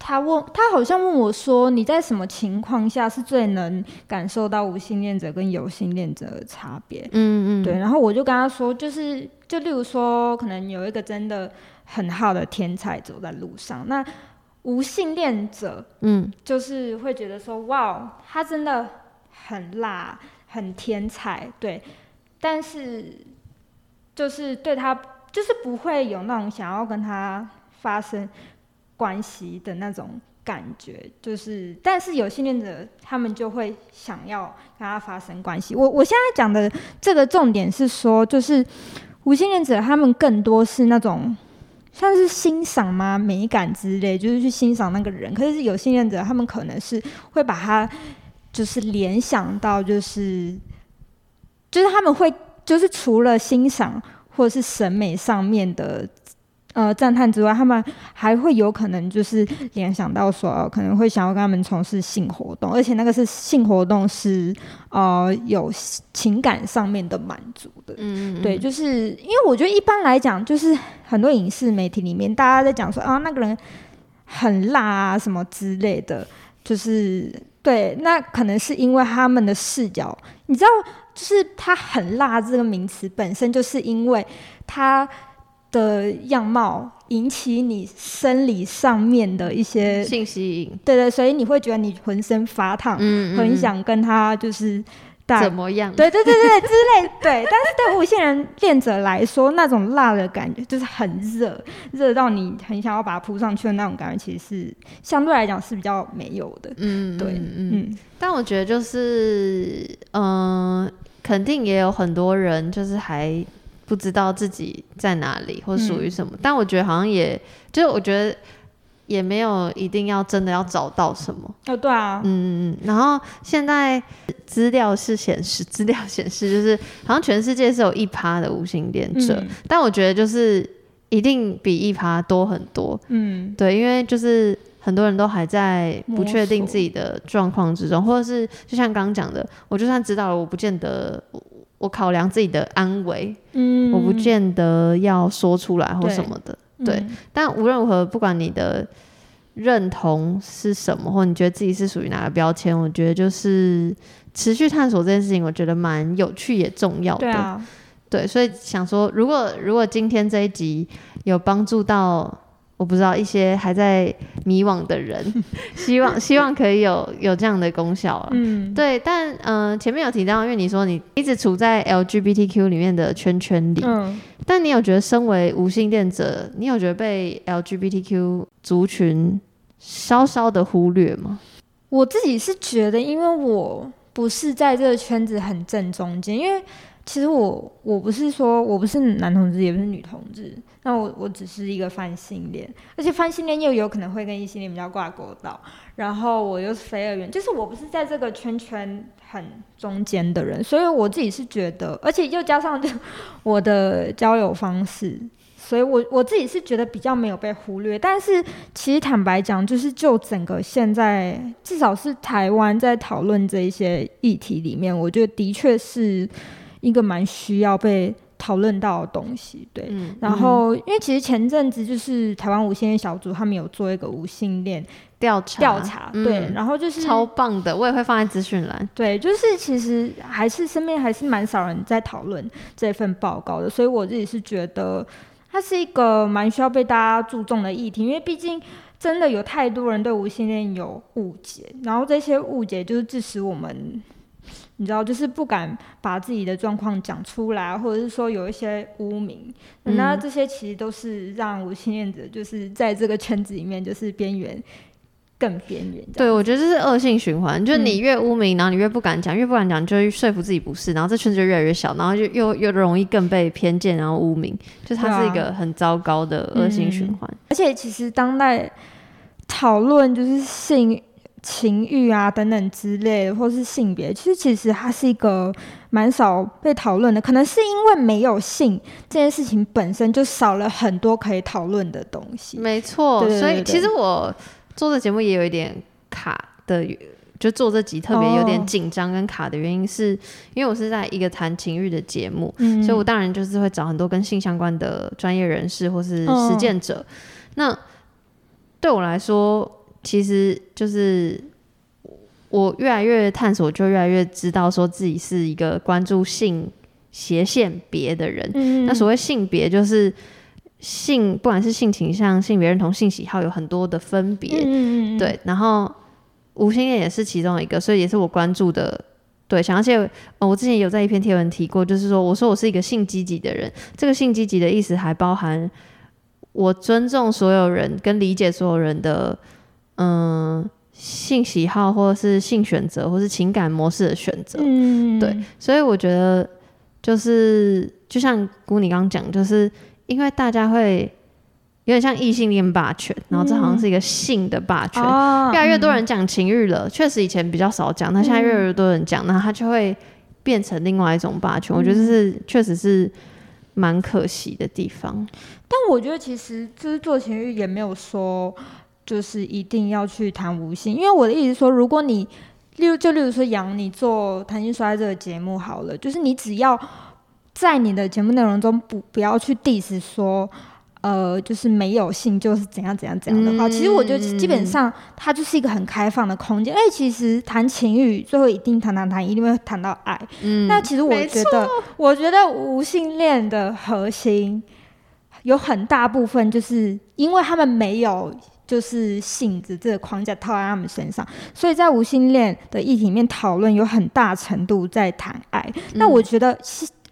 他问他好像问我说，你在什么情况下是最能感受到无性恋者跟有性恋者的差别？嗯嗯，对，然后我就跟他说，就是就例如说，可能有一个真的很好的天才走在路上，那无性恋者嗯。就是会觉得说，哇，他真的很辣，很天才，对，但是就是对他，就是不会有那种想要跟他发生关系的那种感觉，就是，但是有性恋者他们就会想要跟他发生关系。我我现在讲的这个重点是说，就是无性恋者他们更多是那种。像是欣赏吗？美感之类，就是去欣赏那个人。可是有性恋者，他们可能是会把他就是联想到，就是就是他们会就是除了欣赏或者是审美上面的呃赞叹之外，他们还会有可能就是联想到说，呃可能会想要跟他们从事性活动，而且那个是性活动是呃有情感上面的满足的。嗯，嗯对，，就是因为我觉得一般来讲，就是很多影视媒体里面，大家在讲说啊，那个人很辣啊什么之类的，就是对，那可能是因为他们的视角，你知道，就是他很辣这个名词本身就是因为他的样貌引起你生理上面的一些，性吸引，对对，所以你会觉得你浑身发烫，嗯很想跟他就是大怎么样？对对对对之类，对。但是对无性人恋者来说，那种辣的感觉就是很热，热到你很想要把它扑上去的那种感觉，其实是相对来讲是比较没有的。嗯，对。嗯但我觉得就是，嗯、肯定也有很多人就是还不知道自己在哪里或属于什么。但我觉得好像也，就是我觉得也没有一定要真的要找到什么。哦，对啊，嗯嗯嗯。然后现在资料是显示，资料显示就是好像全世界是有一趴的无性恋者，嗯但我觉得就是一定比一趴多很多。嗯对，因为就是很多人都还在不确定自己的状况之中，或者是就像刚刚讲的，我就算知道了，我不见得我我考量自己的安危，嗯，我不见得要说出来或什么的。对嗯但无论如何，不管你的认同是什么，或你觉得自己是属于哪个标签，我觉得就是持续探索这件事情，我觉得蛮有趣也重要的。对，所以想说，如果如果今天这一集有帮助到，我不知道一些还在迷惘的人，希望希望可以有有这样的功效了。嗯，对，但嗯、呃前面有提到，因为你说你一直处在 LGBTQ 里面的圈圈里，嗯，但你有觉得身为无性恋者，你有觉得被 LGBTQ 族群稍稍的忽略吗？我自己是觉得，因为我不是在这个圈子很正中间，因为其实我我不是说我不是男同志，也不是女同志，那我我只是一个泛性恋，而且泛性恋又有可能会跟异性恋比较挂钩到，然后我又是非二元，就是我不是在这个圈圈很中间的人，所以我自己是觉得，而且又加上就我的交友方式。所以，我我自己是觉得比较没有被忽略，但是其实坦白讲，就是就整个现在，至少是台湾在讨论这一些议题里面，我觉得的确是一个蛮需要被讨论到的东西。对，然后因为其实前阵子就是台湾无性恋小组他们有做一个无性恋调查，调查对，然后就是超棒的，我也会放在资讯栏。对，就是其实还是身边还是蛮少人在讨论这份报告的，所以我自己是觉得。它是一个蛮需要被大家注重的议题，因为毕竟真的有太多人对无性恋有误解，然后这些误解就是致使我们，你知道，就是不敢把自己的状况讲出来，或者是说有一些污名，那这些其实都是让无性恋者就是在这个圈子里面就是边缘。更边缘，对我觉得这是恶性循环，就是你越污名，然后你越不敢讲，越不敢讲，就会说服自己不是，然后这圈子就越来越小，然后就又又容易更被偏见，然后污名，就它是一个很糟糕的恶性循环。而且其实当代讨论就是性、情欲啊等等之类，或是性别，其实其实它是一个蛮少被讨论的，可能是因为没有性这件事情本身就少了很多可以讨论的东西。没错，所以其实我。做的节目也有一点卡的，就做这集特别有点紧张跟卡的原因，是因为我是在一个谈情欲的节目，所以我当然就是会找很多跟性相关的专业人士或是实践者。那对我来说，其实就是我越来越探索，就越来越知道说自己是一个关注性斜线别的人。那所谓性别，就是。性不管是性倾向、性别认同、性喜好，有很多的分别，对。然后无性恋也是其中一个，所以也是我关注的对象。而且我之前有在一篇贴文提过，就是说我说我是一个性积极的人。这个性积极的意思还包含我尊重所有人，跟理解所有人的嗯性喜好，或者是性选择，或是情感模式的选择。对，所以我觉得就是就像姑你刚刚讲，就是。因为大家会有点像异性恋霸权，然后这好像是一个性的霸权，越来越多人讲情欲了。确实以前比较少讲，那现在越来越多人讲，那它就会变成另外一种霸权。我觉得这是确实是蛮可惜的地方。但我觉得其实就是做情欲也没有说就是一定要去谈无性，因为我的意思说，如果你例如就例如说杨你做谈心说爱这个节目好了，就是你只要。在你的节目内容中，不不要去 diss 说，呃，就是没有性就是怎样怎样怎样的话，其实我觉得基本上它就是一个很开放的空间。因为其实谈情欲，最后一定谈谈谈，一定会谈到爱。嗯，那其实我觉得，我觉得无性恋的核心有很大部分就是因为他们没有就是性子这个框架套在他们身上，所以在无性恋的议题里面讨论有很大程度在谈爱。那我觉得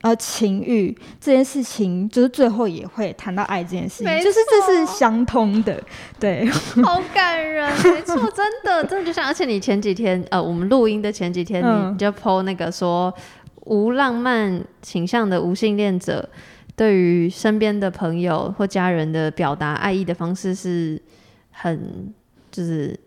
呃，情欲这件事情，就是最后也会谈到爱这件事情，就是这是相通的，对。好感人，没错，真的，真的就像，而且你前几天，呃，我们录音的前几天，你就 PO 那个说，无浪漫倾向的无性恋者，对于身边的朋友或家人的表达爱意的方式，是很，就是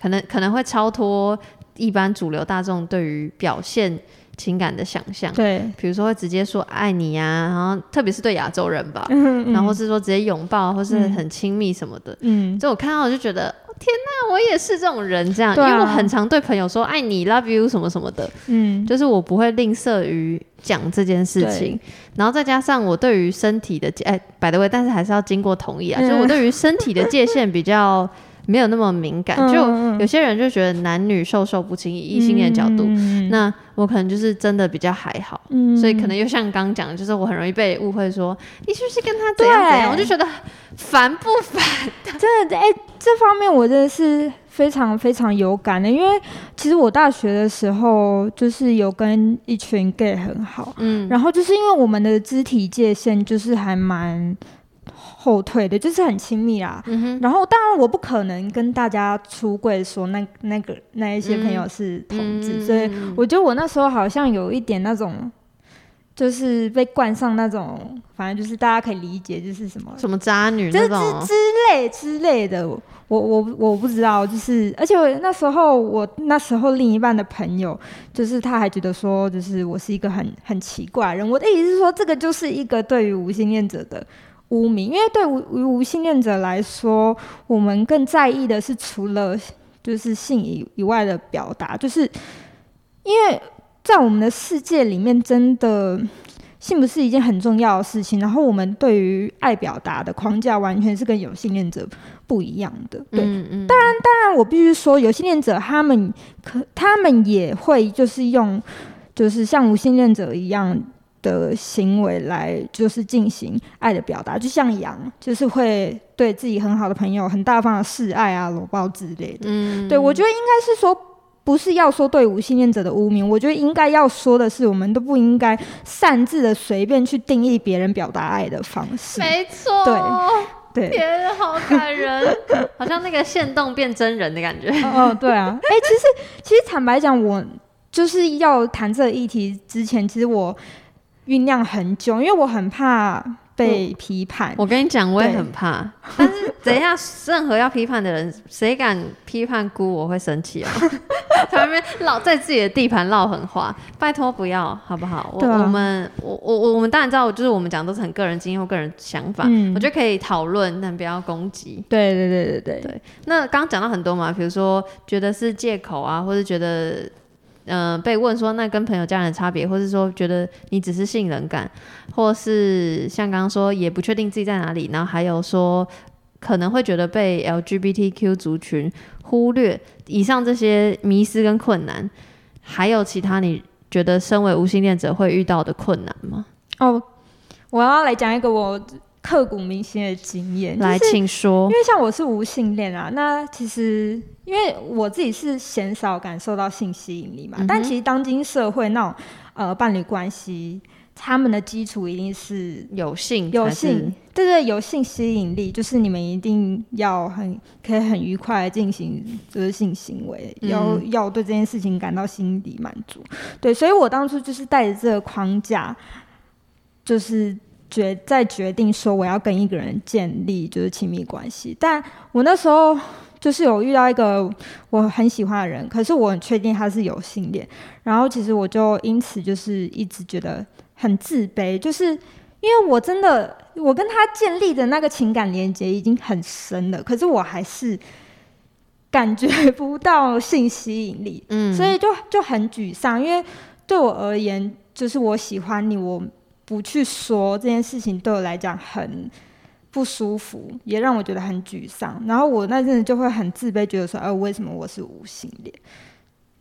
可能可能会超脱一般主流大众对于表现。情感的想象，对，比如说会直接说爱你呀，然后特别是对亚洲人吧，然后是说直接拥抱或是很亲密什么的，嗯，就我看到我就觉得天哪，我也是这种人这样，因为我很常对朋友说爱你，love you 什么什么的，嗯，就是我不会吝啬于讲这件事情，然后再加上我对于身体的哎摆的位，但是还是要经过同意啊，就我对于身体的界限比较。没有那么敏感，就有些人就觉得男女授受不亲，以异性恋角度，那我可能就是真的比较还好，所以可能又像刚刚讲，就是我很容易被误会说你是不是跟他怎样怎样，我就觉得烦不烦？真的，哎，这方面我真的是非常非常有感的，因为其实我大学的时候就是有跟一群 gay 很好，嗯，然后就是因为我们的肢体界限就是还蛮。后退的，就是很亲密啦。然后，当然我不可能跟大家出柜说那那个那一些朋友是同志，所以我觉得我那时候好像有一点那种就是被冠上那种，反正就是大家可以理解，就是什么什么渣女这那种。之之类之类的，我我我不知道，就是而且我那时候我那时候另一半的朋友，就是他还觉得说，就是我是一个很很奇怪的人。我的意思是说，这个就是一个对于无性恋者的污名，因为对无无性恋者来说，我们更在意的是除了就是性以以外的表达，就是因为在我们的世界里面，真的性不是一件很重要的事情。然后我们对于爱表达的框架，完全是跟有性恋者不一样的。对，嗯嗯，当然，当然，我必须说，有性恋者他们可他们也会就是用就是像无性恋者一样的行为来就是进行爱的表达，就像羊，就是会对自己很好的朋友很大方的示爱啊、搂抱之类的。嗯，对我觉得应该是说。不是要说对无性恋者的污名，我觉得应该要说的是，我们都不应该擅自的随便去定义别人表达爱的方式。没错，对对，天啊，好感人，好像那个线动变真人的感觉。哦，对啊，哎、其实其实坦白讲，我就是要谈这个议题之前，其实我酝酿很久，因为我很怕被批判。我跟你讲，我也很怕。但是等一下，任何要批判的人，谁敢批判姑，我会生气哦。在那边唠在自己的地盘唠狠话，拜托不要，好不好？我、啊我们我我我我们当然知道，就是我们讲都是很个人经验或个人想法，嗯我觉得可以讨论，但不要攻击。对对对对对对那刚刚讲到很多嘛，比如说觉得是借口啊，或者觉得。嗯、被问说那跟朋友、家人的差别，或是说觉得你只是性冷感，或是像刚刚说也不确定自己在哪里，然后还有说可能会觉得被 LGBTQ 族群忽略，以上这些迷失跟困难，还有其他你觉得身为无性恋者会遇到的困难吗？哦，我要来讲一个我刻骨铭心的经验，来，就是请说因。为像我是无性恋啊，那其实因为我自己是鲜少感受到性吸引力嘛，嗯但其实当今社会那种呃伴侣关系，他们的基础一定是有性有性，对对，有性吸引力，就是你们一定要很可以很愉快的进行就是性行为，嗯要要对这件事情感到心底满足。对，所以我当初就是带着这个框架，就是决在决定说我要跟一个人建立就是亲密关系，但我那时候。就是有遇到一个我很喜欢的人，可是我很确定他是有性恋，然后其实我就因此就是一直觉得很自卑，就是因为我真的我跟他建立的那个情感连接已经很深了，可是我还是感觉不到性吸引力，嗯，所以就就很沮丧。因为对我而言，就是我喜欢你，我不去说这件事情对我来讲很不舒服，也让我觉得很沮丧。然后我那阵子就会很自卑，觉得说，哎、为什么我是无性恋？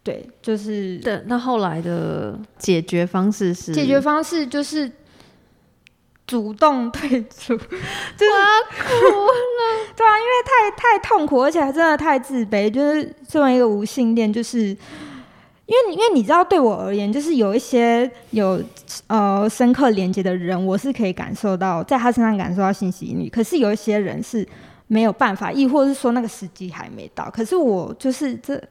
对，就是对，那后来的解决方式是解决方式就是主动退出，就是 对啊，因为太太痛苦，而且还真的太自卑。就是作为一个无性恋，就是因为因为你知道，对我而言，就是有一些有呃深刻连接的人，我是可以感受到在他身上感受到信息引力。可是有一些人是没有办法，亦或是说那个时机还没到。可是我就是这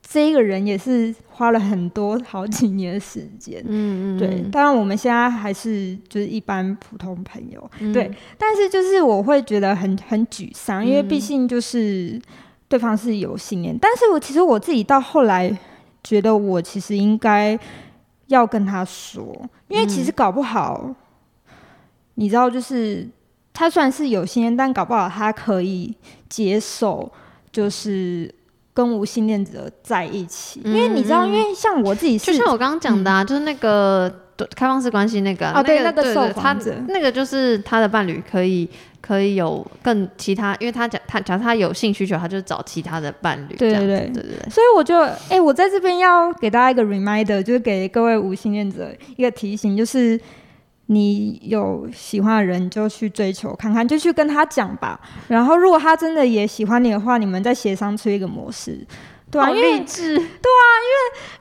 这一个人也是花了很多好几年的时间。嗯嗯，对，当然我们现在还是就是一般普通朋友，嗯对，但是就是我会觉得很很沮丧，因为毕嗯竟就是对方是有信念，但是我其实我自己到后来觉得我其实应该要跟他说，因为其实搞不好，你知道，就是他虽然是有信念，但搞不好他可以接受，就是。跟无性恋者在一起，因为你知道，嗯因为像我自己是就像我刚刚讲的啊，就是那个开放式关系那个啊对那那个受访者。那个就是他的伴侣可以可以有更其他，因为他假他假如他有性需求，他就找其他的伴侣，对对对。对对，所以我就，哎、我在这边要给大家一个 reminder，就是给各位无性恋者一个提醒，就是你有喜欢的人，你就去追求看看，就去跟他讲吧。然后，如果他真的也喜欢你的话，你们再协商出一个模式，对啊，好因为励志，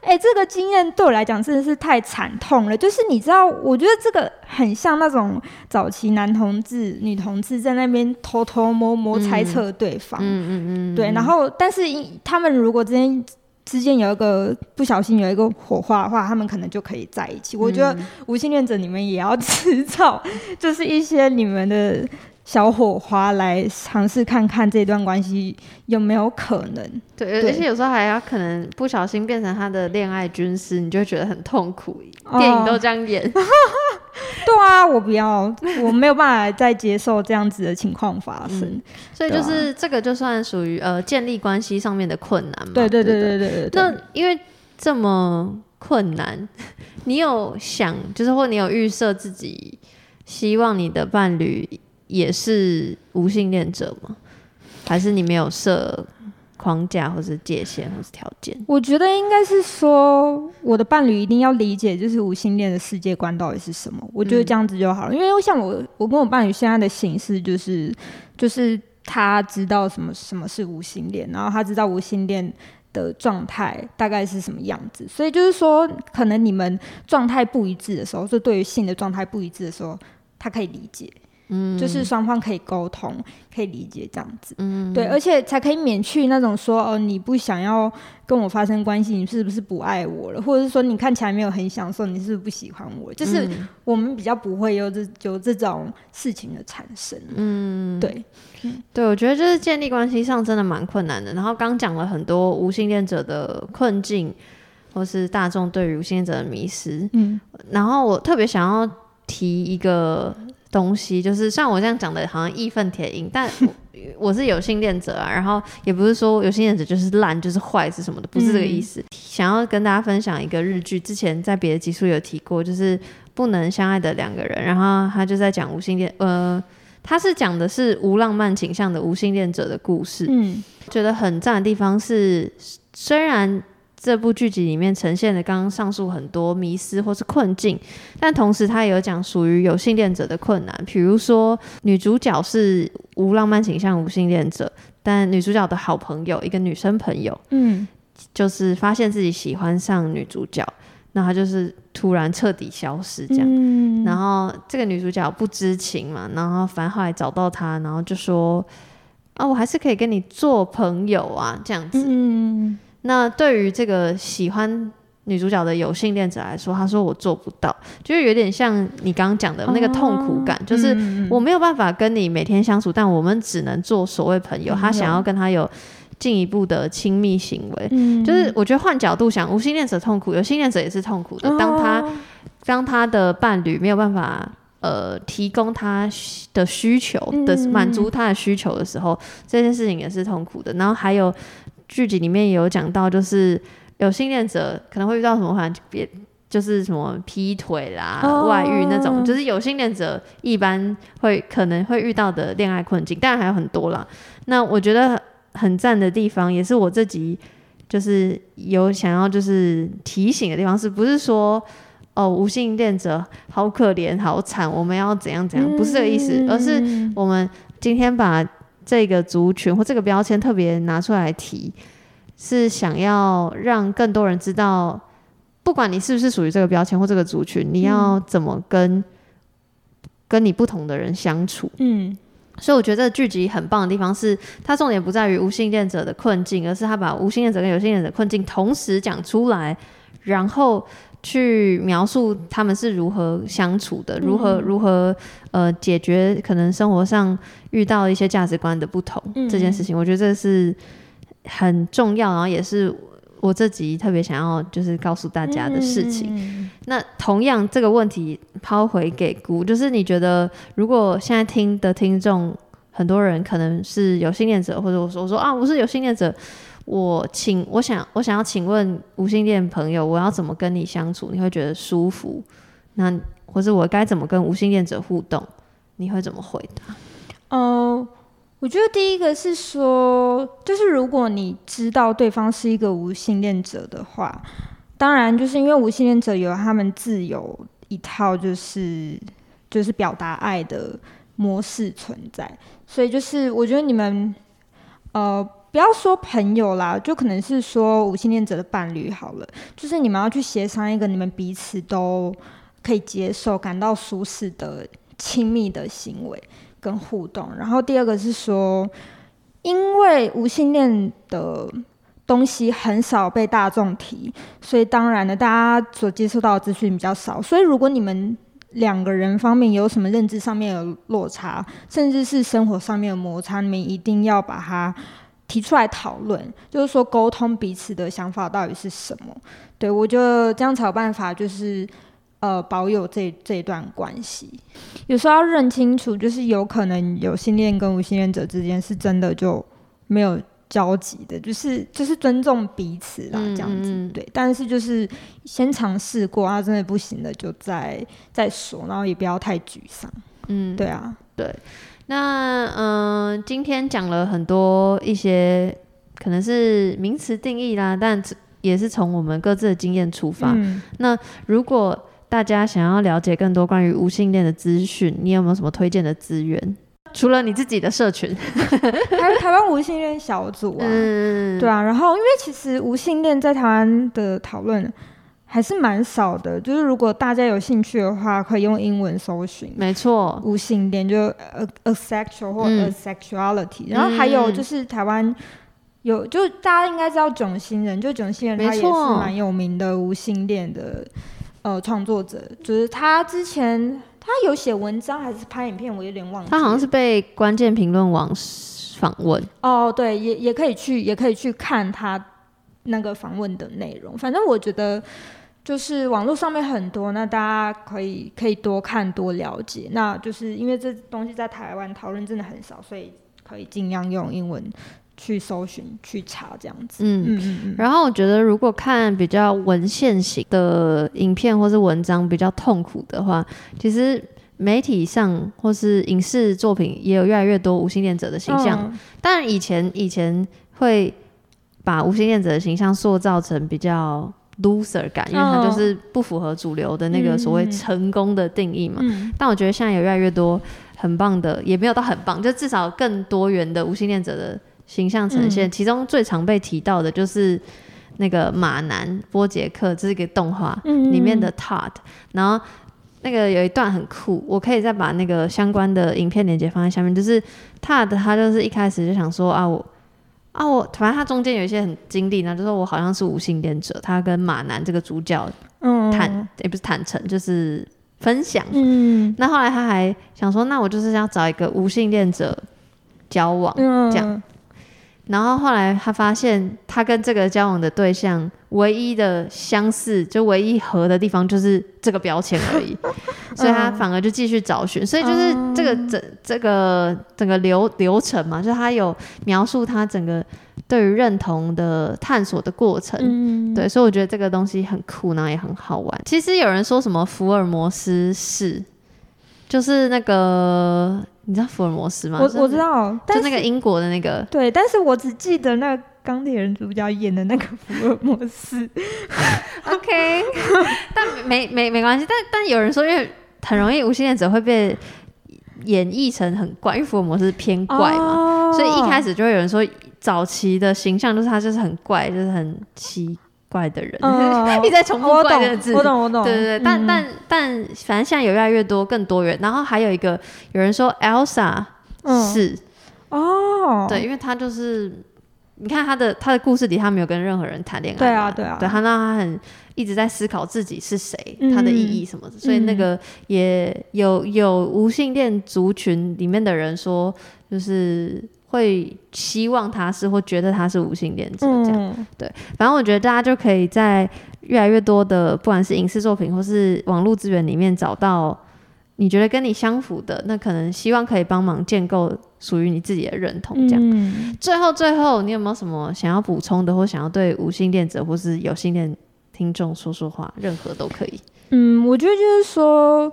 哎、这个经验对我来讲真的是太惨痛了。就是你知道，我觉得这个很像那种早期男同志、女同志在那边偷偷摸摸猜测对方，嗯嗯嗯，对，然后但是因他们如果之间之间有一个不小心有一个火花的话，他们可能就可以在一起。我觉得无性恋者你们也要制造，就是一些你们的。小火花来尝试看看这段关系有没有可能？对，而且有时候还要可能不小心变成他的恋爱军师，你就会觉得很痛苦。电影都这样演。对啊，我不要，我没有办法再接受这样子的情况发生。所以就是这个就算属于呃建立关系上面的困难嘛。对对对对对对。那因为这么困难，你有想就是或你有预设自己希望你的伴侣？也是无性恋者吗？还是你没有设框架，或是界限，或是条件？我觉得应该是说，我的伴侣一定要理解，就是无性恋的世界观到底是什么。我觉得这样子就好了。因为像我，我跟我伴侣现在的形式就是，就是他知道什么什么是无性恋，然后他知道无性恋的状态大概是什么样子。所以就是说，可能你们状态不一致的时候，就对于性的状态不一致的时候，他可以理解。嗯，就是双方可以沟通，可以理解这样子，嗯，对，而且才可以免去那种说哦，你不想要跟我发生关系，你是不是不爱我了？或者是说你看起来没有很享受，你是不是不喜欢我？就是我们比较不会有这有这种事情的产生，嗯，对，对，我觉得就是建立关系上真的蛮困难的。然后刚讲了很多无性恋者的困境，或是大众对于无性恋者的迷失，嗯，然后我特别想要提一个。东西就是像我这样讲的，好像义愤填膺，但我 是有性恋者啊，然后也不是说有性恋者就是烂就是坏是什么的，不是这个意思。想要跟大家分享一个日剧，之前在别的集数有提过，就是不能相爱的两个人，然后他就在讲无性恋，呃，他是讲的是无浪漫倾向的无性恋者的故事。嗯，觉得很赞的地方是，虽然。这部剧集里面呈现的刚刚上述很多迷思或是困境，但同时他也有讲属于有性恋者的困难，比如说女主角是无浪漫倾向无性恋者，但女主角的好朋友一个女生朋友，嗯，就是发现自己喜欢上女主角，那她就是突然彻底消失这样，然后这个女主角不知情嘛，然后反正后来找到她，然后就说啊，我还是可以跟你做朋友啊，这样子，嗯。那对于这个喜欢女主角的有性恋者来说，他说我做不到，就是有点像你刚刚讲的那个痛苦感，就是我没有办法跟你每天相处，但我们只能做所谓朋友。他想要跟他有进一步的亲密行为，就是我觉得换角度想，无性恋者痛苦，有性恋者也是痛苦的。当他当他的伴侣没有办法呃提供他的需求的满足他的需求的时候，这件事情也是痛苦的。然后还有。剧集里面也有讲到，就是有性恋者可能会遇到什么，好像别就是什么劈腿啦、外遇那种，就是有性恋者一般会可能会遇到的恋爱困境，当然还有很多啦。那我觉得很赞的地方，也是我自己就是有想要就是提醒的地方，是不是说哦无性恋者好可怜、好惨，我们要怎样怎样？不是这个意思，而是我们今天把。这个族群或这个标签特别拿出来提，是想要让更多人知道，不管你是不是属于这个标签或这个族群，你要怎么跟跟你不同的人相处。嗯，所以我觉得这个剧集很棒的地方是，它重点不在于无性恋者的困境，而是它把无性恋者跟有性恋者的困境同时讲出来，然后。去描述他们是如何相处的，如何如何呃解决可能生活上遇到一些价值观的不同这件事情，我觉得这是很重要，然后也是我这集特别想要就是告诉大家的事情。那同样这个问题抛回给姑，就是你觉得如果现在听的听众很多人可能是有性恋者，或者我说我说啊我是有性恋者。我请，我想，我想要请问无性恋朋友，我要怎么跟你相处，你会觉得舒服？那或者我该怎么跟无性恋者互动？你会怎么回答？呃，我觉得第一个是说，就是如果你知道对方是一个无性恋者的话，当然就是因为无性恋者有他们自有一套，就是就是表达爱的模式存在，所以就是我觉得你们，呃。不要说朋友啦，就可能是说无性恋者的伴侣好了。就是你们要去协商一个你们彼此都可以接受、感到舒适的亲密的行为跟互动。然后第二个是说，因为无性恋的东西很少被大众提，所以当然呢，大家所接受到的资讯比较少。所以如果你们两个人方面有什么认知上面的落差，甚至是生活上面的摩擦，你们一定要把它提出来讨论，就是说沟通彼此的想法到底是什么。对我觉得这样才有办法，就是呃保有这这一段关系。有时候要认清楚，就是有可能有性恋跟无性恋者之间是真的就没有。交集的，就是就是尊重彼此啦，这样子对。但是就是先尝试过啊，真的不行的就再再说，然后也不要太沮丧。嗯，对啊，对。那嗯，今天讲了很多一些可能是名词定义啦，但也是从我们各自的经验出发。那如果大家想要了解更多关于无性恋的资讯，你有没有什么推荐的资源？除了你自己的社群，台台湾无性恋小组啊，对啊，然后因为其实无性恋在台湾的讨论还是蛮少的，就是如果大家有兴趣的话，可以用英文搜寻，没错，无性恋就 a asexual 或 asexuality，然后还有就是台湾有，就大家应该知道囧星人，就囧星人他也是蛮有名的无性恋的呃创作者，就是他之前。他有写文章还是拍影片？我有点忘记。他好像是被关键评论网访问。哦，对，也也可以去，也可以去看他那个访问的内容。反正我觉得，就是网络上面很多，那大家可以可以多看多了解。那就是因为这东西在台湾讨论真的很少，所以可以尽量用英文。去搜寻、去查这样子。嗯嗯嗯。然后我觉得，如果看比较文献型的影片或是文章比较痛苦的话，其实媒体上或是影视作品也有越来越多无性恋者的形象。当然，以前以前会把无性恋者的形象塑造成比较 loser 感，因为它就是不符合主流的那个所谓成功的定义嘛。但我觉得现在有越来越多很棒的，也没有到很棒，就至少更多元的无性恋者的。形象呈现，其中最常被提到的就是那个马男波杰克，这是一个动画里面的 Todd。然后那个有一段很酷，我可以再把那个相关的影片链接放在下面。就是 Todd 他就是一开始就想说啊我啊我，反正他中间有一些很经历呢，就说我好像是无性恋者。他跟马南这个主角坦也不是坦诚，就是分享。嗯，那后来他还想说，那我就是要找一个无性恋者交往，这样。然后后来他发现，他跟这个交往的对象唯一的相似，就唯一合的地方就是这个标签而已，所以他反而就继续找寻。所以就是这个整这个整个流流程嘛，就他有描述他整个对于认同的探索的过程。对，所以我觉得这个东西很酷，然后也很好玩。其实有人说什么福尔摩斯是，就是那个。你知道福尔摩斯吗？我我知道，就那个英国的那个。对，但是我只记得那钢铁人主角演的那个福尔摩斯。OK，但没没没关系。但但有人说，因为很容易无性恋者会被演绎成很怪，因为福尔摩斯偏怪嘛，所以一开始就会有人说，早期的形象就是他就是很怪，就是很奇。怪的人，一直在重复怪的字。我懂，我懂。对对对，但但但，反正现在有越来越多更多人。然后还有一个，有人说 Elsa 是哦，对，因为他就是你看他的他的故事里，他没有跟任何人谈恋爱。对啊，对啊。对他让他很一直在思考自己是谁，他的意义什么的。所以那个也有有无性恋族群里面的人说，就是。会希望他是，或觉得他是无性恋者这样，对。反正我觉得大家就可以在越来越多的，不管是影视作品或是网络资源里面找到你觉得跟你相符的，那可能希望可以帮忙建构属于你自己的认同这样。最后，最后，你有没有什么想要补充的，或想要对无性恋者或是有性恋听众说说话？任何都可以。嗯，我觉得就是说，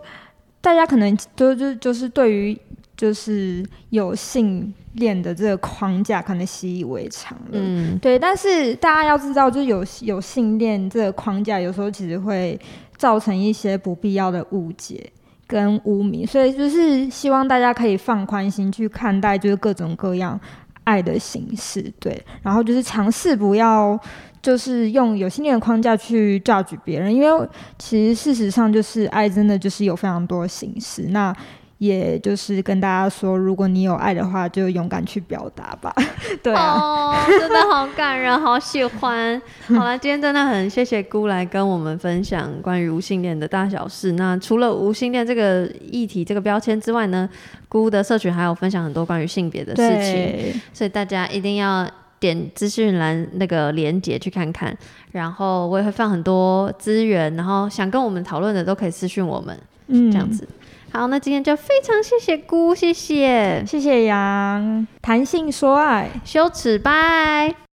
大家可能都就就是对于就是有性。恋的这个框架可能习以为常了，嗯，对。但是大家要知道，就是有有性恋这个框架，有时候其实会造成一些不必要的误解跟污名，所以就是希望大家可以放宽心去看待，就是各种各样爱的形式，对。然后就是尝试不要就是用有性恋的框架去 judge 别人，因为其实事实上就是爱真的就是有非常多形式，那。也就是跟大家说，如果你有爱的话，就勇敢去表达吧。对啊，哦，真的好感人，好喜欢。好了，今天真的很谢谢姑来跟我们分享关于无性恋的大小事。那除了无性恋这个议题、这个标签之外呢，姑的社群还有分享很多关于性别的事情，所以大家一定要点资讯栏那个连接去看看。然后我也会放很多资源，然后想跟我们讨论的都可以私讯我们，嗯这样子。好，那今天就非常谢谢姑，谢谢，谢谢杨，弹性说爱。羞耻，拜。